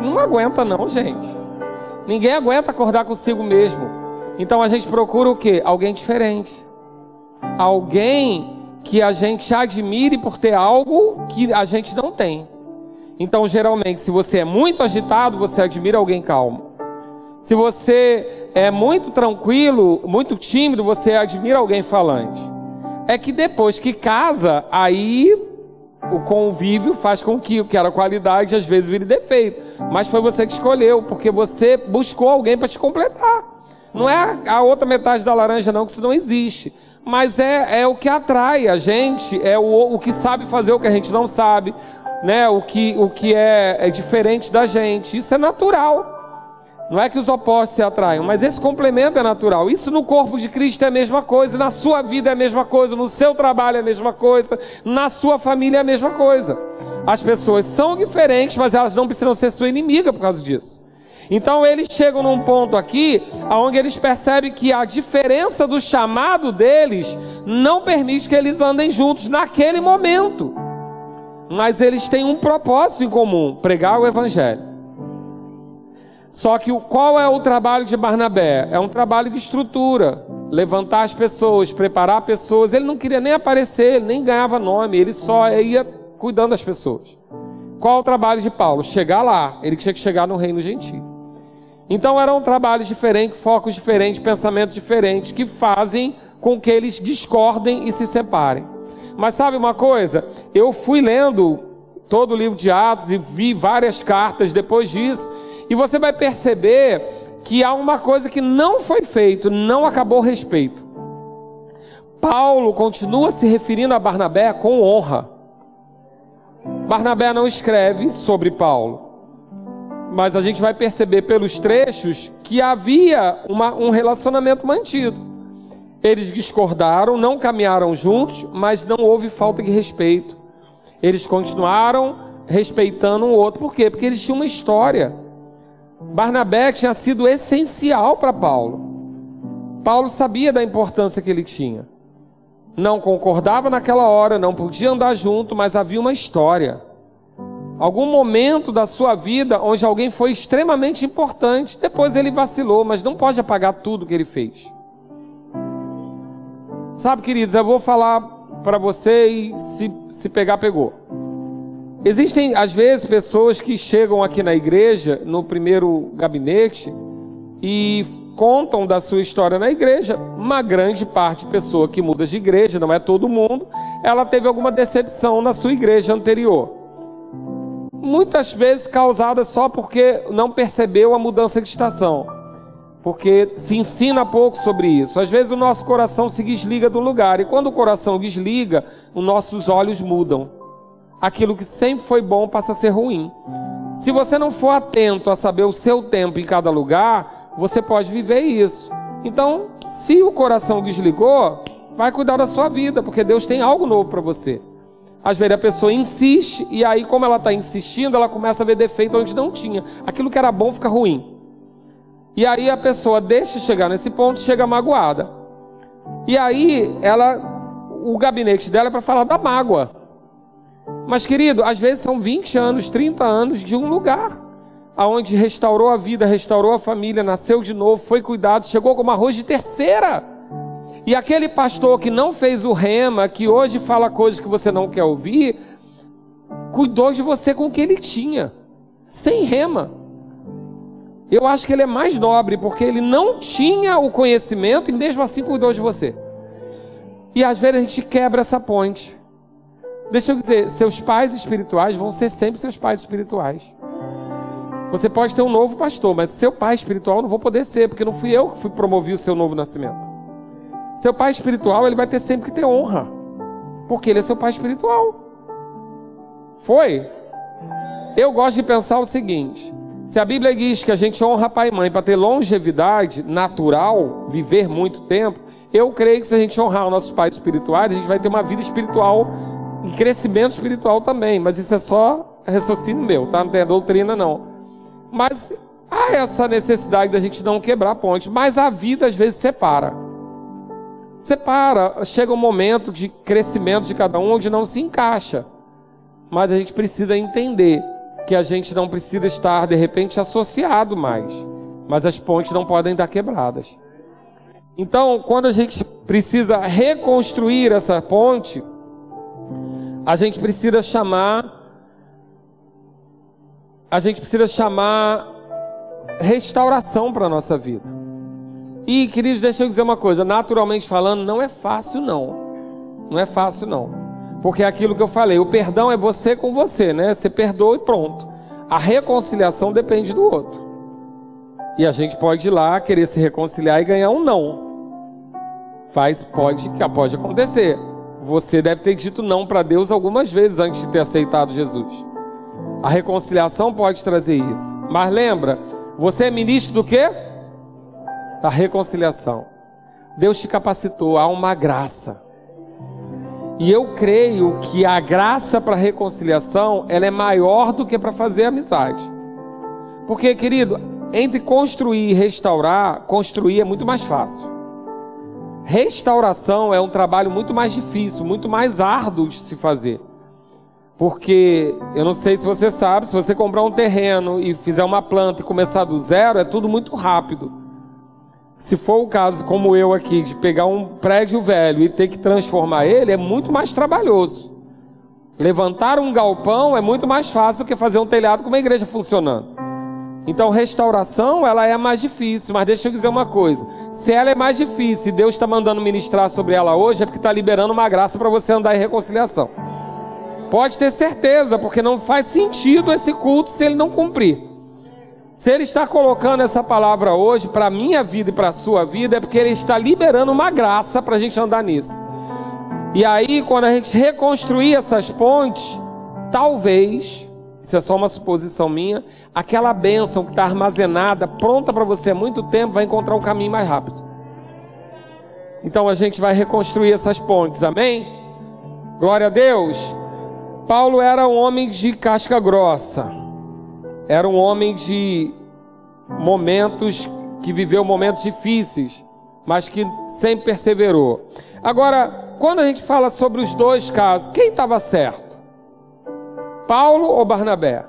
Não aguenta não, gente. Ninguém aguenta acordar consigo mesmo. Então a gente procura o quê? Alguém diferente. Alguém que a gente admire por ter algo que a gente não tem. Então, geralmente, se você é muito agitado, você admira alguém calmo. Se você é muito tranquilo, muito tímido, você admira alguém falante. É que depois que casa, aí o convívio faz com que o que era qualidade às vezes vire defeito. Mas foi você que escolheu, porque você buscou alguém para te completar. Não é a outra metade da laranja, não, que isso não existe. Mas é, é o que atrai a gente, é o, o que sabe fazer o que a gente não sabe, né? o, que, o que é, é diferente da gente. Isso é natural. Não é que os opostos se atraiam, mas esse complemento é natural. Isso no corpo de Cristo é a mesma coisa, na sua vida é a mesma coisa, no seu trabalho é a mesma coisa, na sua família é a mesma coisa. As pessoas são diferentes, mas elas não precisam ser sua inimiga por causa disso. Então eles chegam num ponto aqui onde eles percebem que a diferença do chamado deles não permite que eles andem juntos naquele momento. Mas eles têm um propósito em comum: pregar o evangelho. Só que qual é o trabalho de Barnabé? É um trabalho de estrutura. Levantar as pessoas, preparar pessoas. Ele não queria nem aparecer, nem ganhava nome, ele só ia cuidando das pessoas. Qual é o trabalho de Paulo? Chegar lá. Ele tinha que chegar no reino gentil. Então eram trabalhos diferentes, focos diferentes, pensamentos diferentes, que fazem com que eles discordem e se separem. Mas sabe uma coisa? Eu fui lendo todo o livro de Atos e vi várias cartas depois disso, e você vai perceber que há uma coisa que não foi feito, não acabou o respeito. Paulo continua se referindo a Barnabé com honra. Barnabé não escreve sobre Paulo, mas a gente vai perceber pelos trechos que havia uma, um relacionamento mantido. Eles discordaram, não caminharam juntos, mas não houve falta de respeito. Eles continuaram respeitando um outro. Por quê? Porque eles tinham uma história. Barnabé tinha sido essencial para Paulo. Paulo sabia da importância que ele tinha. Não concordava naquela hora, não podia andar junto, mas havia uma história. Algum momento da sua vida onde alguém foi extremamente importante. Depois ele vacilou, mas não pode apagar tudo que ele fez. Sabe, queridos, eu vou falar para você e se, se pegar, pegou. Existem, às vezes, pessoas que chegam aqui na igreja, no primeiro gabinete, e contam da sua história na igreja. Uma grande parte de pessoa que muda de igreja, não é todo mundo, ela teve alguma decepção na sua igreja anterior. Muitas vezes causada só porque não percebeu a mudança de estação porque se ensina pouco sobre isso. Às vezes o nosso coração se desliga do lugar, e quando o coração desliga, os nossos olhos mudam. Aquilo que sempre foi bom passa a ser ruim. Se você não for atento a saber o seu tempo em cada lugar, você pode viver isso. Então, se o coração desligou, vai cuidar da sua vida, porque Deus tem algo novo para você. Às vezes a pessoa insiste, e aí, como ela está insistindo, ela começa a ver defeito onde não tinha. Aquilo que era bom fica ruim. E aí a pessoa deixa chegar nesse ponto, chega magoada. E aí ela, o gabinete dela é para falar da mágoa. Mas querido, às vezes são 20 anos, 30 anos de um lugar aonde restaurou a vida, restaurou a família, nasceu de novo, foi cuidado, chegou como arroz de terceira. E aquele pastor que não fez o rema, que hoje fala coisas que você não quer ouvir, cuidou de você com o que ele tinha, sem rema. Eu acho que ele é mais nobre porque ele não tinha o conhecimento e mesmo assim cuidou de você. E às vezes a gente quebra essa ponte. Deixa eu dizer, seus pais espirituais vão ser sempre seus pais espirituais. Você pode ter um novo pastor, mas seu pai espiritual não vou poder ser, porque não fui eu que fui promover o seu novo nascimento. Seu pai espiritual, ele vai ter sempre que ter honra, porque ele é seu pai espiritual. Foi? Eu gosto de pensar o seguinte: se a Bíblia diz que a gente honra pai e mãe para ter longevidade natural, viver muito tempo, eu creio que se a gente honrar os nossos pais espirituais, a gente vai ter uma vida espiritual e crescimento espiritual também. Mas isso é só raciocínio meu, tá? Não tem a doutrina, não. Mas há essa necessidade da gente não quebrar ponte. Mas a vida às vezes separa. Separa. Chega um momento de crescimento de cada um onde não se encaixa. Mas a gente precisa entender que a gente não precisa estar de repente associado mais, mas as pontes não podem estar quebradas. Então, quando a gente precisa reconstruir essa ponte, a gente precisa chamar a gente precisa chamar restauração para a nossa vida. E, queridos, deixa eu dizer uma coisa, naturalmente falando, não é fácil não. Não é fácil não. Porque é aquilo que eu falei, o perdão é você com você, né? Você perdoa e pronto. A reconciliação depende do outro. E a gente pode ir lá querer se reconciliar e ganhar um não. Faz, pode, pode acontecer. Você deve ter dito não para Deus algumas vezes antes de ter aceitado Jesus. A reconciliação pode trazer isso. Mas lembra, você é ministro do quê? Da reconciliação. Deus te capacitou, há uma graça. E eu creio que a graça para reconciliação, ela é maior do que para fazer amizade. Porque, querido, entre construir e restaurar, construir é muito mais fácil. Restauração é um trabalho muito mais difícil, muito mais árduo de se fazer. Porque eu não sei se você sabe, se você comprar um terreno e fizer uma planta e começar do zero, é tudo muito rápido. Se for o caso, como eu aqui, de pegar um prédio velho e ter que transformar ele, é muito mais trabalhoso. Levantar um galpão é muito mais fácil do que fazer um telhado com uma igreja funcionando. Então, restauração, ela é mais difícil, mas deixa eu dizer uma coisa: se ela é mais difícil e Deus está mandando ministrar sobre ela hoje, é porque está liberando uma graça para você andar em reconciliação. Pode ter certeza, porque não faz sentido esse culto se ele não cumprir. Se ele está colocando essa palavra hoje para a minha vida e para a sua vida, é porque ele está liberando uma graça para a gente andar nisso. E aí, quando a gente reconstruir essas pontes, talvez isso é só uma suposição minha, aquela bênção que está armazenada, pronta para você há muito tempo, vai encontrar um caminho mais rápido. Então a gente vai reconstruir essas pontes, amém? Glória a Deus. Paulo era um homem de casca grossa, era um homem de momentos que viveu momentos difíceis, mas que sempre perseverou. Agora, quando a gente fala sobre os dois casos, quem estava certo? Paulo ou Barnabé?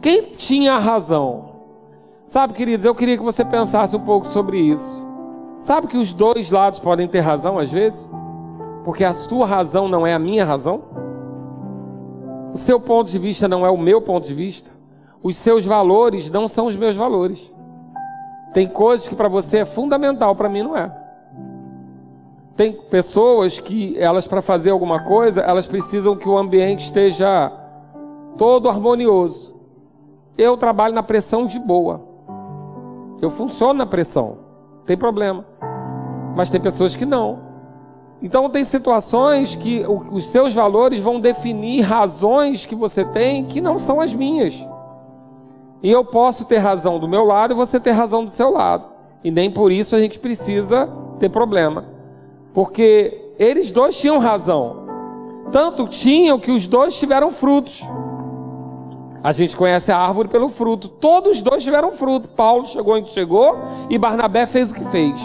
Quem tinha razão? Sabe, queridos, eu queria que você pensasse um pouco sobre isso. Sabe que os dois lados podem ter razão às vezes? Porque a sua razão não é a minha razão? O seu ponto de vista não é o meu ponto de vista? Os seus valores não são os meus valores. Tem coisas que para você é fundamental, para mim não é. Tem pessoas que elas para fazer alguma coisa, elas precisam que o ambiente esteja todo harmonioso. Eu trabalho na pressão de boa. Eu funciono na pressão. Tem problema. Mas tem pessoas que não. Então tem situações que os seus valores vão definir razões que você tem que não são as minhas. E eu posso ter razão do meu lado e você ter razão do seu lado. E nem por isso a gente precisa ter problema. Porque eles dois tinham razão. Tanto tinham que os dois tiveram frutos. A gente conhece a árvore pelo fruto. Todos os dois tiveram fruto. Paulo chegou onde chegou e Barnabé fez o que fez.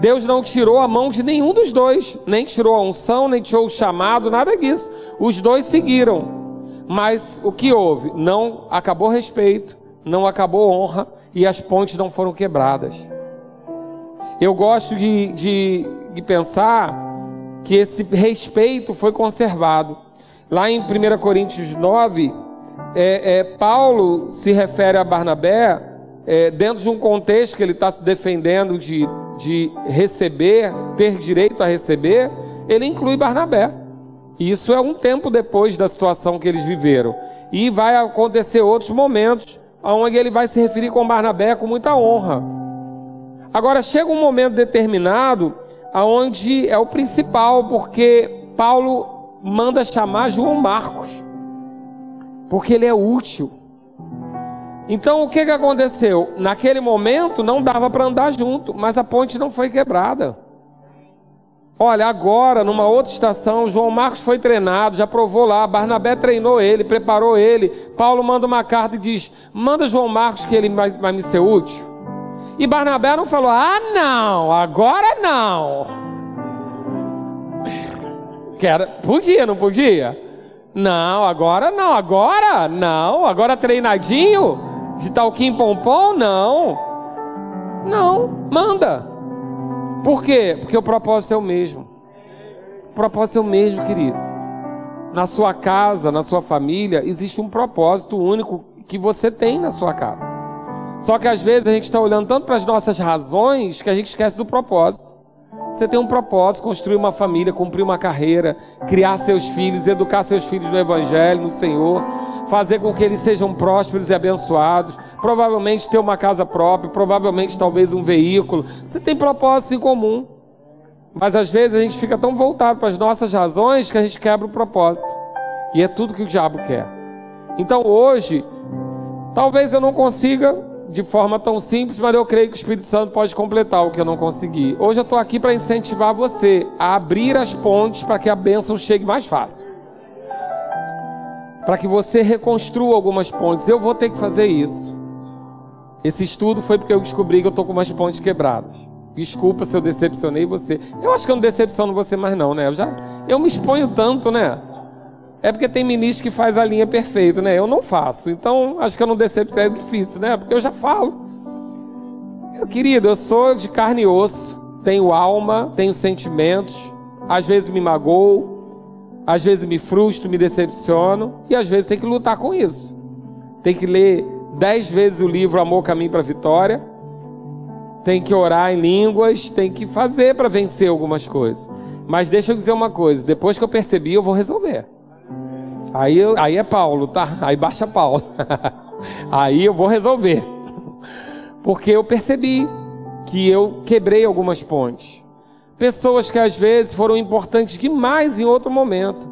Deus não tirou a mão de nenhum dos dois, nem tirou a unção, nem tirou o chamado, nada disso. Os dois seguiram. Mas o que houve? Não acabou respeito, não acabou honra e as pontes não foram quebradas. Eu gosto de, de de pensar que esse respeito foi conservado. Lá em 1 Coríntios 9, é, é, Paulo se refere a Barnabé é, dentro de um contexto que ele está se defendendo de, de receber, ter direito a receber, ele inclui Barnabé. Isso é um tempo depois da situação que eles viveram. E vai acontecer outros momentos onde ele vai se referir com Barnabé com muita honra. Agora chega um momento determinado aonde é o principal, porque Paulo manda chamar João Marcos, porque ele é útil. Então o que, que aconteceu? Naquele momento não dava para andar junto, mas a ponte não foi quebrada. Olha, agora, numa outra estação, João Marcos foi treinado, já provou lá, Barnabé treinou ele, preparou ele. Paulo manda uma carta e diz: manda João Marcos que ele vai, vai me ser útil. E Barnabé não falou: ah, não, agora não. Era, podia, não podia? Não, agora não, agora não, agora treinadinho, de talquim pompom, não. Não, manda. Por quê? Porque o propósito é o mesmo. O propósito é o mesmo, querido. Na sua casa, na sua família, existe um propósito único que você tem na sua casa. Só que às vezes a gente está olhando tanto para as nossas razões que a gente esquece do propósito. Você tem um propósito, construir uma família, cumprir uma carreira, criar seus filhos, educar seus filhos no Evangelho, no Senhor, fazer com que eles sejam prósperos e abençoados, provavelmente ter uma casa própria, provavelmente talvez um veículo. Você tem propósitos em comum. Mas às vezes a gente fica tão voltado para as nossas razões que a gente quebra o propósito. E é tudo que o diabo quer. Então hoje, talvez eu não consiga de forma tão simples, mas eu creio que o Espírito Santo pode completar o que eu não consegui. Hoje eu estou aqui para incentivar você a abrir as pontes para que a bênção chegue mais fácil. Para que você reconstrua algumas pontes. Eu vou ter que fazer isso. Esse estudo foi porque eu descobri que eu estou com umas pontes quebradas. Desculpa se eu decepcionei você. Eu acho que eu não decepciono você mais não, né? Eu já eu me exponho tanto, né? É porque tem ministro que faz a linha perfeita, né? Eu não faço. Então, acho que eu não decepcionei é difícil, né? Porque eu já falo. Querido, eu sou de carne e osso, tenho alma, tenho sentimentos, às vezes me magoo, às vezes me frustro, me decepciono, e às vezes tem que lutar com isso. Tem que ler dez vezes o livro Amor, Caminho para a Vitória. Tem que orar em línguas, tem que fazer para vencer algumas coisas. Mas deixa eu dizer uma coisa: depois que eu percebi, eu vou resolver. Aí, aí é Paulo, tá? Aí baixa Paulo. aí eu vou resolver. Porque eu percebi que eu quebrei algumas pontes. Pessoas que às vezes foram importantes demais em outro momento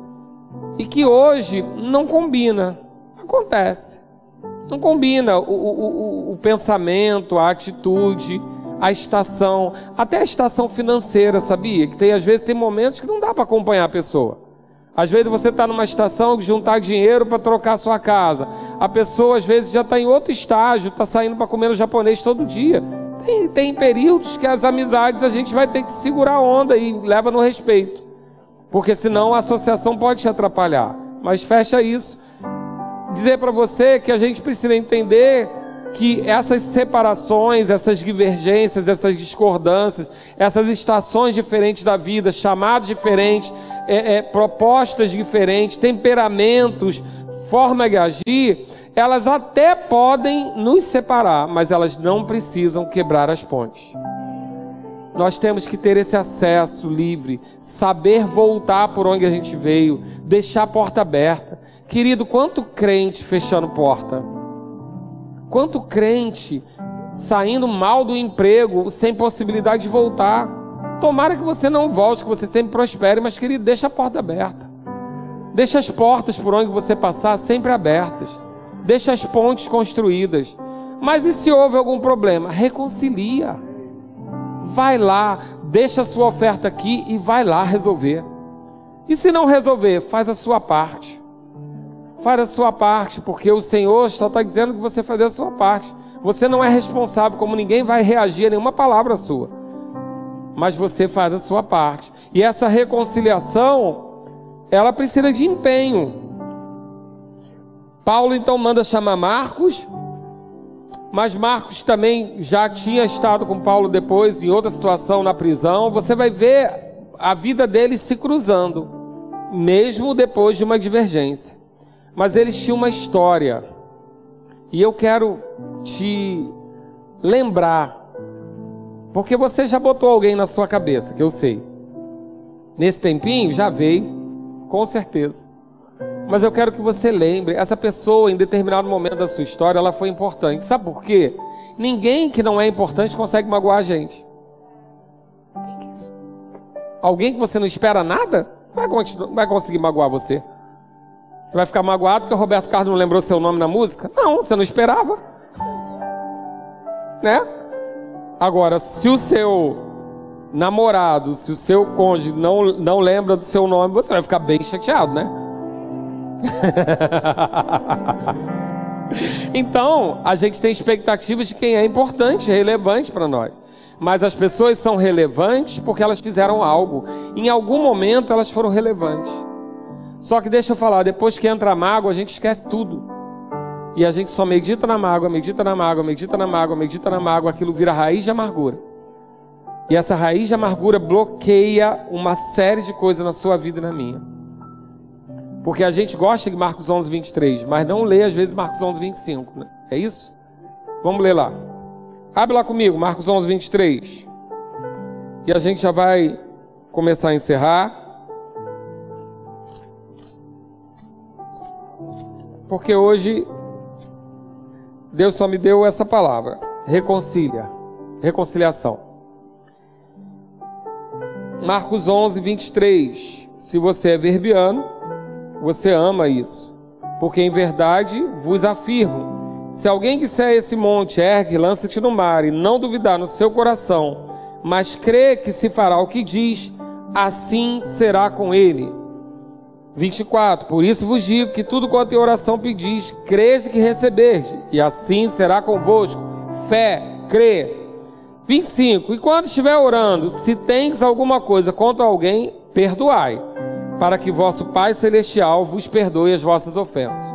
e que hoje não combina. Acontece. Não combina o, o, o, o pensamento, a atitude, a estação, até a estação financeira, sabia? Que tem às vezes tem momentos que não dá para acompanhar a pessoa. Às vezes você está numa estação juntar dinheiro para trocar sua casa. A pessoa às vezes já está em outro estágio, está saindo para comer no japonês todo dia. Tem, tem períodos que as amizades a gente vai ter que segurar a onda e leva no respeito. Porque senão a associação pode te atrapalhar. Mas fecha isso. Dizer para você que a gente precisa entender que essas separações, essas divergências, essas discordâncias, essas estações diferentes da vida, chamados diferentes, é, é, propostas diferentes, temperamentos, forma de agir, elas até podem nos separar, mas elas não precisam quebrar as pontes. Nós temos que ter esse acesso livre, saber voltar por onde a gente veio, deixar a porta aberta. Querido, quanto crente fechando porta? Quanto crente saindo mal do emprego, sem possibilidade de voltar? Tomara que você não volte, que você sempre prospere, mas querido, deixa a porta aberta. Deixa as portas por onde você passar sempre abertas. Deixa as pontes construídas. Mas e se houve algum problema? Reconcilia. Vai lá, deixa a sua oferta aqui e vai lá resolver. E se não resolver, faz a sua parte. Faz a sua parte, porque o Senhor só está dizendo que você fazer a sua parte. Você não é responsável, como ninguém vai reagir a nenhuma palavra sua. Mas você faz a sua parte. E essa reconciliação ela precisa de empenho. Paulo então manda chamar Marcos, mas Marcos também já tinha estado com Paulo depois em outra situação na prisão. Você vai ver a vida deles se cruzando, mesmo depois de uma divergência. Mas eles tinham uma história. E eu quero te lembrar, porque você já botou alguém na sua cabeça, que eu sei. Nesse tempinho já veio com certeza. Mas eu quero que você lembre, essa pessoa em determinado momento da sua história, ela foi importante. Sabe por quê? Ninguém que não é importante consegue magoar a gente. Alguém que você não espera nada, vai, vai conseguir magoar você. Você vai ficar magoado porque o Roberto Carlos não lembrou seu nome na música? Não, você não esperava. Né? Agora, se o seu namorado, se o seu cônjuge não, não lembra do seu nome, você vai ficar bem chateado, né? então, a gente tem expectativas de quem é importante, relevante para nós. Mas as pessoas são relevantes porque elas fizeram algo. Em algum momento elas foram relevantes. Só que deixa eu falar, depois que entra a mágoa, a gente esquece tudo. E a gente só medita na mágoa, medita na mágoa, medita na mágoa, medita na mágoa, aquilo vira raiz de amargura. E essa raiz de amargura bloqueia uma série de coisas na sua vida e na minha. Porque a gente gosta de Marcos 11, 23, mas não lê às vezes Marcos 11, 25. Né? É isso? Vamos ler lá. Abre lá comigo, Marcos 11, 23. E a gente já vai começar a encerrar. Porque hoje Deus só me deu essa palavra: reconcilia, reconciliação. Marcos 11, 23. Se você é verbiano, você ama isso. Porque em verdade vos afirmo: se alguém disser esse monte, ergue, lança-te no mar, e não duvidar no seu coração, mas crê que se fará o que diz, assim será com ele. 24. Por isso vos digo que tudo quanto em oração pedis, crede que receberdes, e assim será convosco. Fé, crê, 25. E quando estiver orando, se tens alguma coisa contra alguém, perdoai, para que vosso Pai Celestial vos perdoe as vossas ofensas.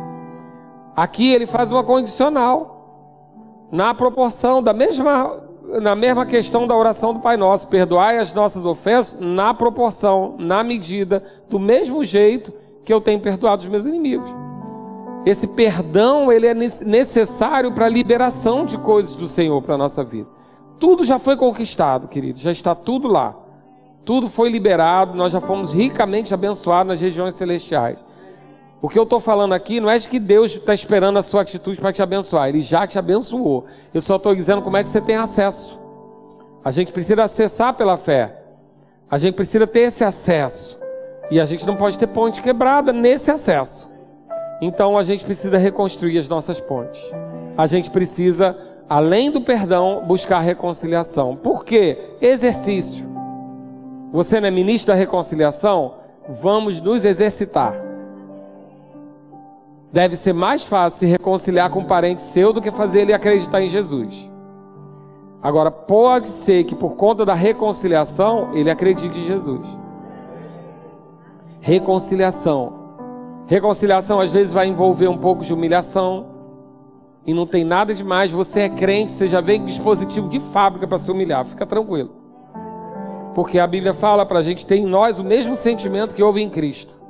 Aqui ele faz uma condicional, na proporção da mesma, na mesma questão da oração do Pai Nosso, perdoai as nossas ofensas na proporção, na medida, do mesmo jeito que eu tenho perdoado os meus inimigos. Esse perdão, ele é necessário para a liberação de coisas do Senhor para a nossa vida. Tudo já foi conquistado, querido, já está tudo lá. Tudo foi liberado, nós já fomos ricamente abençoados nas regiões celestiais. O que eu estou falando aqui não é de que Deus está esperando a sua atitude para te abençoar, Ele já te abençoou. Eu só estou dizendo como é que você tem acesso. A gente precisa acessar pela fé. A gente precisa ter esse acesso. E a gente não pode ter ponte quebrada nesse acesso. Então a gente precisa reconstruir as nossas pontes. A gente precisa, além do perdão, buscar reconciliação. Por quê? Exercício. Você não é ministro da reconciliação? Vamos nos exercitar. Deve ser mais fácil se reconciliar com um parente seu do que fazer ele acreditar em Jesus. Agora, pode ser que por conta da reconciliação, ele acredite em Jesus. Reconciliação. Reconciliação às vezes vai envolver um pouco de humilhação. E não tem nada demais. Você é crente, você já vem com dispositivo de fábrica para se humilhar. Fica tranquilo. Porque a Bíblia fala para a gente ter em nós o mesmo sentimento que houve em Cristo.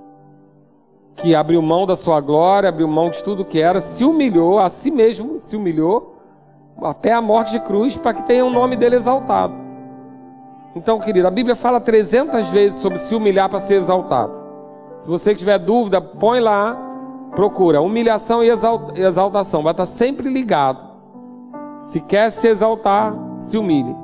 Que abriu mão da sua glória, abriu mão de tudo que era, se humilhou, a si mesmo se humilhou, até a morte de cruz, para que tenha o nome dele exaltado. Então, querido, a Bíblia fala 300 vezes sobre se humilhar para ser exaltado. Se você tiver dúvida, põe lá, procura. Humilhação e exaltação, vai estar sempre ligado. Se quer se exaltar, se humilhe.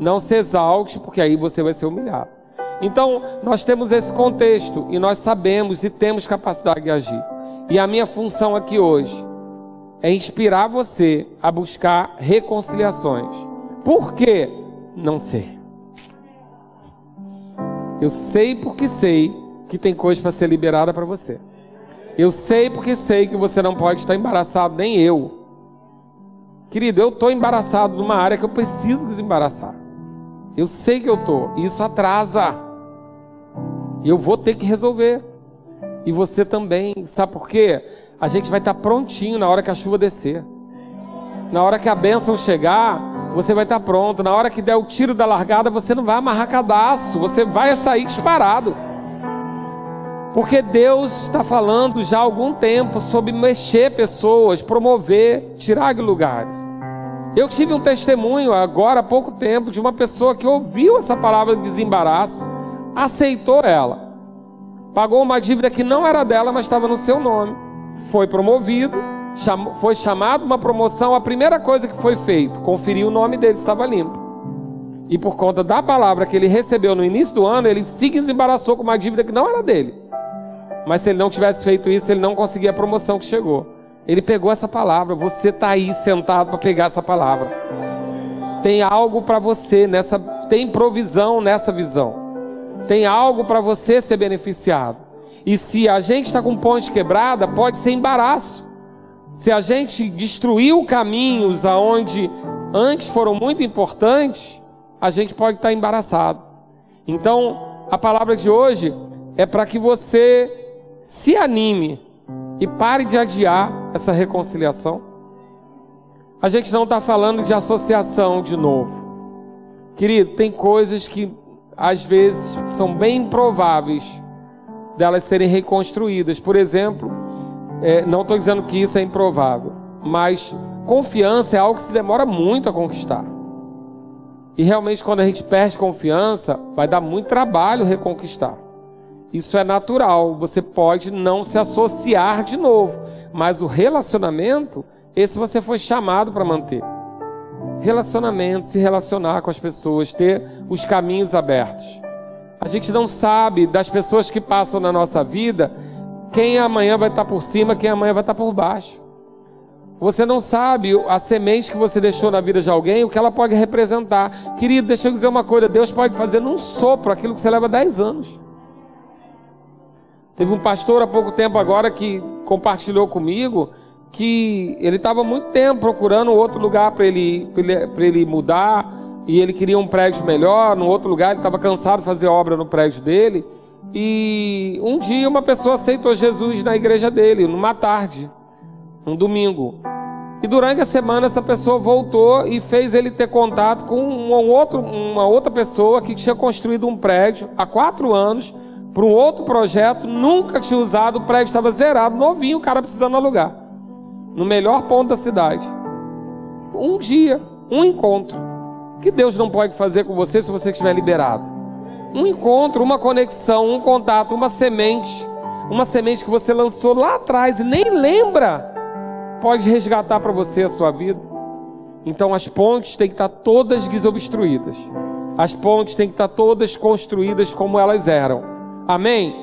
Não se exalte, porque aí você vai ser humilhado. Então, nós temos esse contexto e nós sabemos e temos capacidade de agir. E a minha função aqui hoje é inspirar você a buscar reconciliações. Por quê? Não sei. Eu sei porque sei que tem coisa para ser liberada para você. Eu sei porque sei que você não pode estar embaraçado, nem eu. Querido, eu estou embaraçado numa área que eu preciso desembaraçar. Eu sei que eu tô. Isso atrasa. E eu vou ter que resolver. E você também. Sabe por quê? A gente vai estar prontinho na hora que a chuva descer. Na hora que a bênção chegar, você vai estar pronto. Na hora que der o tiro da largada, você não vai amarrar cadastro. Você vai sair disparado. Porque Deus está falando já há algum tempo sobre mexer pessoas, promover, tirar de lugares. Eu tive um testemunho agora há pouco tempo de uma pessoa que ouviu essa palavra de desembaraço, aceitou ela, pagou uma dívida que não era dela, mas estava no seu nome, foi promovido, foi chamado uma promoção. A primeira coisa que foi feito, conferir o nome dele estava limpo. E por conta da palavra que ele recebeu no início do ano, ele se desembaraçou com uma dívida que não era dele. Mas se ele não tivesse feito isso, ele não conseguia a promoção que chegou. Ele pegou essa palavra. Você está aí sentado para pegar essa palavra. Tem algo para você nessa. Tem provisão nessa visão. Tem algo para você ser beneficiado. E se a gente está com ponte quebrada, pode ser embaraço. Se a gente destruiu caminhos aonde antes foram muito importantes, a gente pode estar tá embaraçado. Então, a palavra de hoje é para que você se anime e pare de adiar essa reconciliação. A gente não está falando de associação de novo. Querido, tem coisas que às vezes são bem improváveis delas serem reconstruídas. Por exemplo, é, não estou dizendo que isso é improvável, mas confiança é algo que se demora muito a conquistar. E realmente, quando a gente perde confiança, vai dar muito trabalho reconquistar. Isso é natural. Você pode não se associar de novo, mas o relacionamento, esse você foi chamado para manter. Relacionamento, se relacionar com as pessoas, ter os caminhos abertos. A gente não sabe das pessoas que passam na nossa vida quem amanhã vai estar por cima, quem amanhã vai estar por baixo. Você não sabe a semente que você deixou na vida de alguém, o que ela pode representar. Querido, deixa eu dizer uma coisa: Deus pode fazer num sopro aquilo que você leva 10 anos. Teve um pastor há pouco tempo agora que compartilhou comigo que ele estava muito tempo procurando outro lugar para ele, ele, ele mudar e ele queria um prédio melhor, num outro lugar, ele estava cansado de fazer obra no prédio dele. E um dia uma pessoa aceitou Jesus na igreja dele, numa tarde, um domingo. E durante a semana essa pessoa voltou e fez ele ter contato com um outro, uma outra pessoa que tinha construído um prédio há quatro anos para um outro projeto, nunca tinha usado, o prédio estava zerado, novinho, o cara precisando alugar. No melhor ponto da cidade. Um dia, um encontro. Que Deus não pode fazer com você se você estiver liberado. Um encontro, uma conexão, um contato, uma semente. Uma semente que você lançou lá atrás e nem lembra, pode resgatar para você a sua vida. Então as pontes têm que estar todas desobstruídas. As pontes têm que estar todas construídas como elas eram. Amém?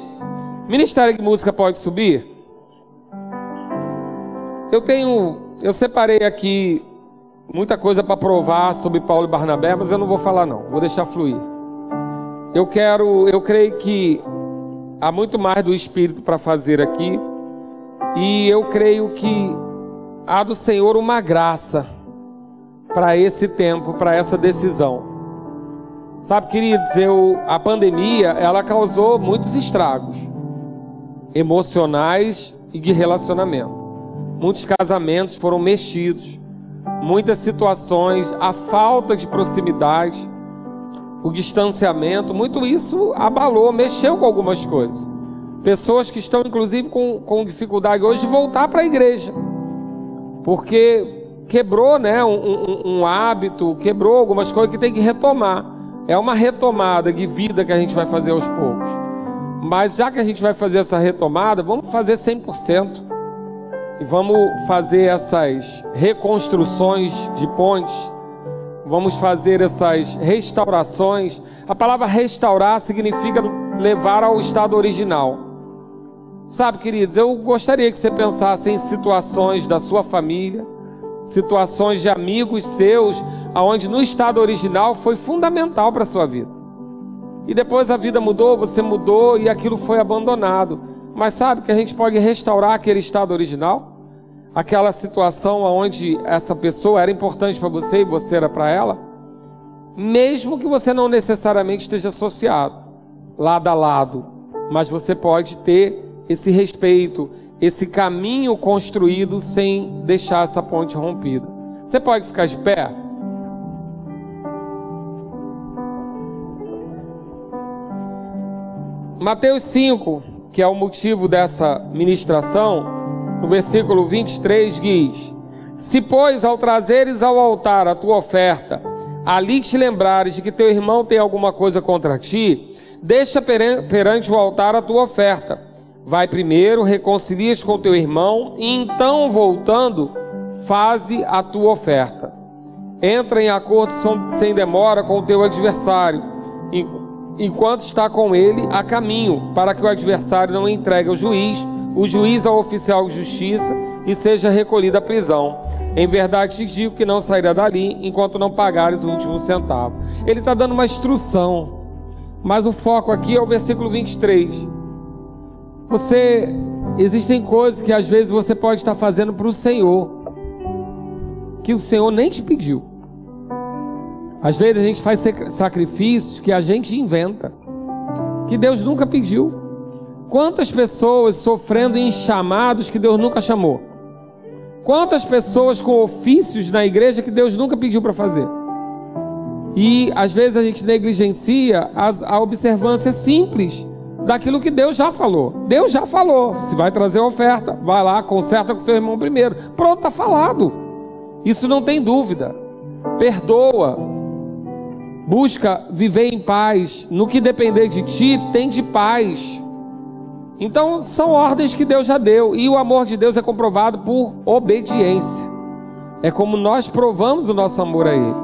Ministério de música pode subir? Eu tenho, eu separei aqui muita coisa para provar sobre Paulo e Barnabé, mas eu não vou falar não, vou deixar fluir. Eu quero, eu creio que há muito mais do Espírito para fazer aqui, e eu creio que há do Senhor uma graça para esse tempo, para essa decisão. Sabe, queridos, eu, a pandemia, ela causou muitos estragos emocionais e de relacionamento. Muitos casamentos foram mexidos, muitas situações, a falta de proximidade, o distanciamento, muito isso abalou, mexeu com algumas coisas. Pessoas que estão, inclusive, com, com dificuldade hoje de voltar para a igreja, porque quebrou né, um, um, um hábito, quebrou algumas coisas que tem que retomar. É uma retomada de vida que a gente vai fazer aos poucos. Mas já que a gente vai fazer essa retomada, vamos fazer 100%. E vamos fazer essas reconstruções de pontes. Vamos fazer essas restaurações. A palavra restaurar significa levar ao estado original. Sabe, queridos, eu gostaria que você pensasse em situações da sua família situações de amigos seus, aonde no estado original foi fundamental para a sua vida. E depois a vida mudou, você mudou e aquilo foi abandonado. Mas sabe que a gente pode restaurar aquele estado original? Aquela situação onde essa pessoa era importante para você e você era para ela? Mesmo que você não necessariamente esteja associado, lado a lado, mas você pode ter esse respeito, esse caminho construído sem deixar essa ponte rompida. Você pode ficar de pé? Mateus 5, que é o motivo dessa ministração, no versículo 23 diz: Se, pois, ao trazeres ao altar a tua oferta, ali te lembrares de que teu irmão tem alguma coisa contra ti, deixa perante o altar a tua oferta Vai primeiro, reconcilia-te com teu irmão, e então, voltando, faze a tua oferta. Entra em acordo sem demora com o teu adversário, enquanto está com ele a caminho, para que o adversário não entregue ao juiz, o juiz ao oficial de justiça, e seja recolhido à prisão. Em verdade te digo que não sairá dali enquanto não pagares o último centavo. Ele está dando uma instrução, mas o foco aqui é o versículo 23. Você existem coisas que às vezes você pode estar fazendo para o Senhor que o Senhor nem te pediu. Às vezes a gente faz sacrifícios que a gente inventa, que Deus nunca pediu. Quantas pessoas sofrendo em chamados que Deus nunca chamou? Quantas pessoas com ofícios na igreja que Deus nunca pediu para fazer? E às vezes a gente negligencia as, a observância simples daquilo que Deus já falou. Deus já falou. Se vai trazer oferta, vai lá, conserta com seu irmão primeiro. Pronto, está falado. Isso não tem dúvida. Perdoa. Busca viver em paz. No que depender de ti, tem de paz. Então, são ordens que Deus já deu. E o amor de Deus é comprovado por obediência. É como nós provamos o nosso amor a Ele.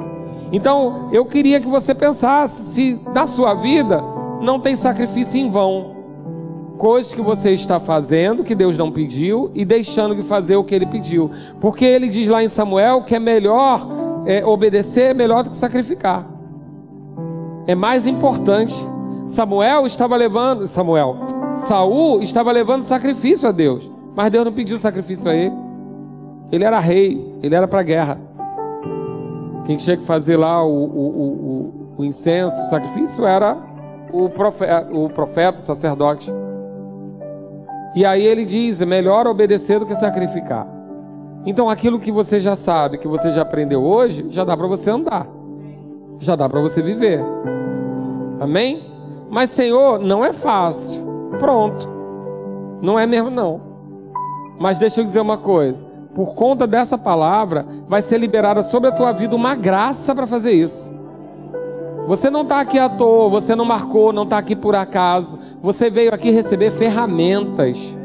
Então, eu queria que você pensasse se na sua vida não tem sacrifício em vão. Coisas que você está fazendo que Deus não pediu e deixando de fazer o que ele pediu. Porque ele diz lá em Samuel que é melhor é, obedecer, é melhor do que sacrificar. É mais importante. Samuel estava levando, Samuel, Saul estava levando sacrifício a Deus, mas Deus não pediu sacrifício a ele. Ele era rei, ele era para a guerra. Quem tinha que fazer lá o, o, o, o incenso, o sacrifício era o profeta, o profeta, o sacerdote. E aí ele diz: é melhor obedecer do que sacrificar. Então aquilo que você já sabe, que você já aprendeu hoje, já dá para você andar. Já dá para você viver. Amém? Mas, Senhor, não é fácil. Pronto. Não é mesmo, não. Mas deixa eu dizer uma coisa. Por conta dessa palavra, vai ser liberada sobre a tua vida uma graça para fazer isso. Você não está aqui à toa, você não marcou, não está aqui por acaso. Você veio aqui receber ferramentas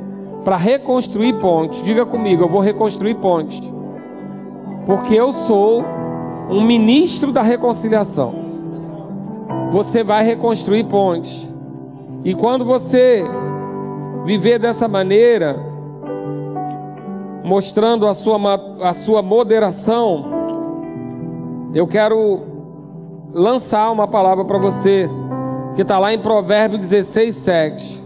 para reconstruir pontes. Diga comigo, eu vou reconstruir pontes. Porque eu sou um ministro da reconciliação. Você vai reconstruir pontes. E quando você viver dessa maneira, mostrando a sua, a sua moderação, eu quero lançar uma palavra para você, que está lá em Provérbios 16, 7.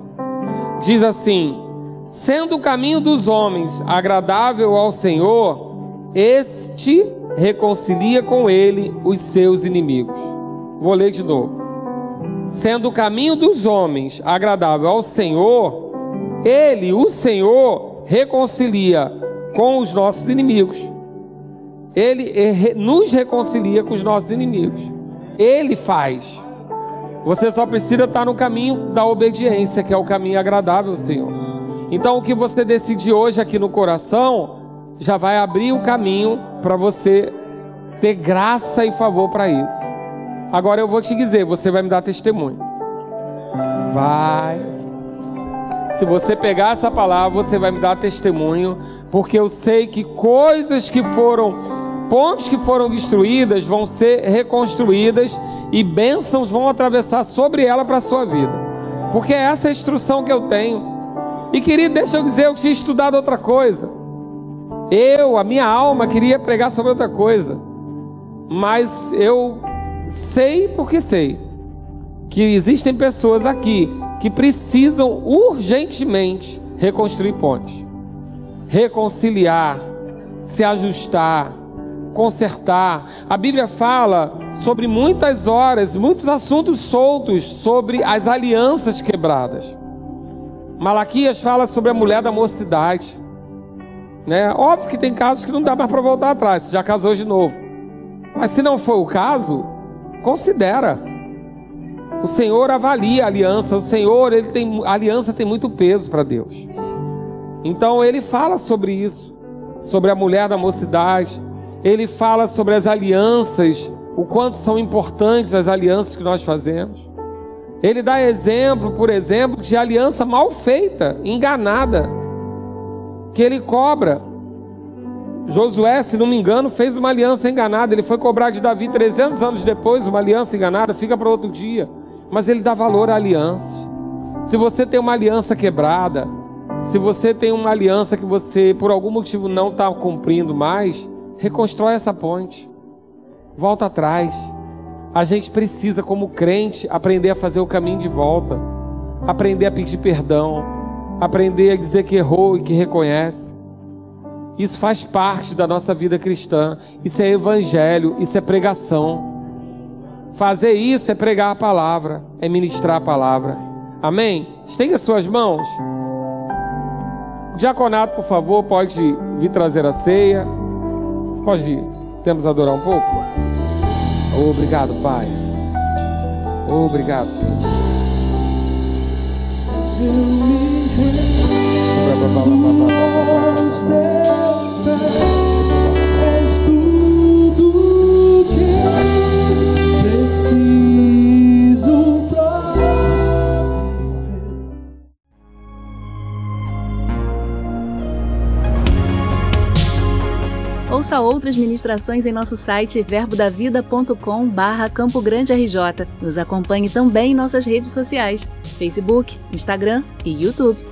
Diz assim: Sendo o caminho dos homens agradável ao Senhor, este reconcilia com ele os seus inimigos. Vou ler de novo. Sendo o caminho dos homens agradável ao Senhor, ele, o Senhor, reconcilia com os nossos inimigos. Ele nos reconcilia com os nossos inimigos. Ele faz. Você só precisa estar no caminho da obediência, que é o caminho agradável Senhor. Então, o que você decidir hoje aqui no coração já vai abrir o caminho para você ter graça e favor para isso. Agora eu vou te dizer, você vai me dar testemunho. Vai. Se você pegar essa palavra, você vai me dar testemunho, porque eu sei que coisas que foram pontes que foram destruídas vão ser reconstruídas e bênçãos vão atravessar sobre ela para a sua vida. Porque essa é a instrução que eu tenho. E querido, deixa eu dizer, eu tinha estudado outra coisa. Eu, a minha alma, queria pregar sobre outra coisa. Mas eu sei porque sei que existem pessoas aqui que precisam urgentemente reconstruir pontes, reconciliar, se ajustar, consertar. A Bíblia fala sobre muitas horas, muitos assuntos soltos sobre as alianças quebradas. Malaquias fala sobre a mulher da mocidade. Né? Óbvio que tem casos que não dá mais para voltar atrás, já casou de novo. Mas se não for o caso, considera. O Senhor avalia a aliança. O Senhor, ele tem, a aliança tem muito peso para Deus. Então ele fala sobre isso, sobre a mulher da mocidade. Ele fala sobre as alianças, o quanto são importantes as alianças que nós fazemos. Ele dá exemplo, por exemplo, de aliança mal feita, enganada, que ele cobra. Josué, se não me engano, fez uma aliança enganada. Ele foi cobrar de Davi 300 anos depois, uma aliança enganada, fica para outro dia. Mas ele dá valor à aliança. Se você tem uma aliança quebrada, se você tem uma aliança que você, por algum motivo, não está cumprindo mais, reconstrói essa ponte. Volta atrás. A gente precisa, como crente, aprender a fazer o caminho de volta, aprender a pedir perdão, aprender a dizer que errou e que reconhece. Isso faz parte da nossa vida cristã. Isso é evangelho, isso é pregação. Fazer isso é pregar a palavra, é ministrar a palavra. Amém? Estenda suas mãos. Diaconato, por favor, pode vir trazer a ceia. Você pode ir. Temos adorar um pouco? Obrigado, Pai. Obrigado, Senhor. Aos teus pés és tudo que preciso Ouça outras ministrações em nosso site verbodavida.com barra Campo Grande RJ. Nos acompanhe também em nossas redes sociais, Facebook, Instagram e YouTube.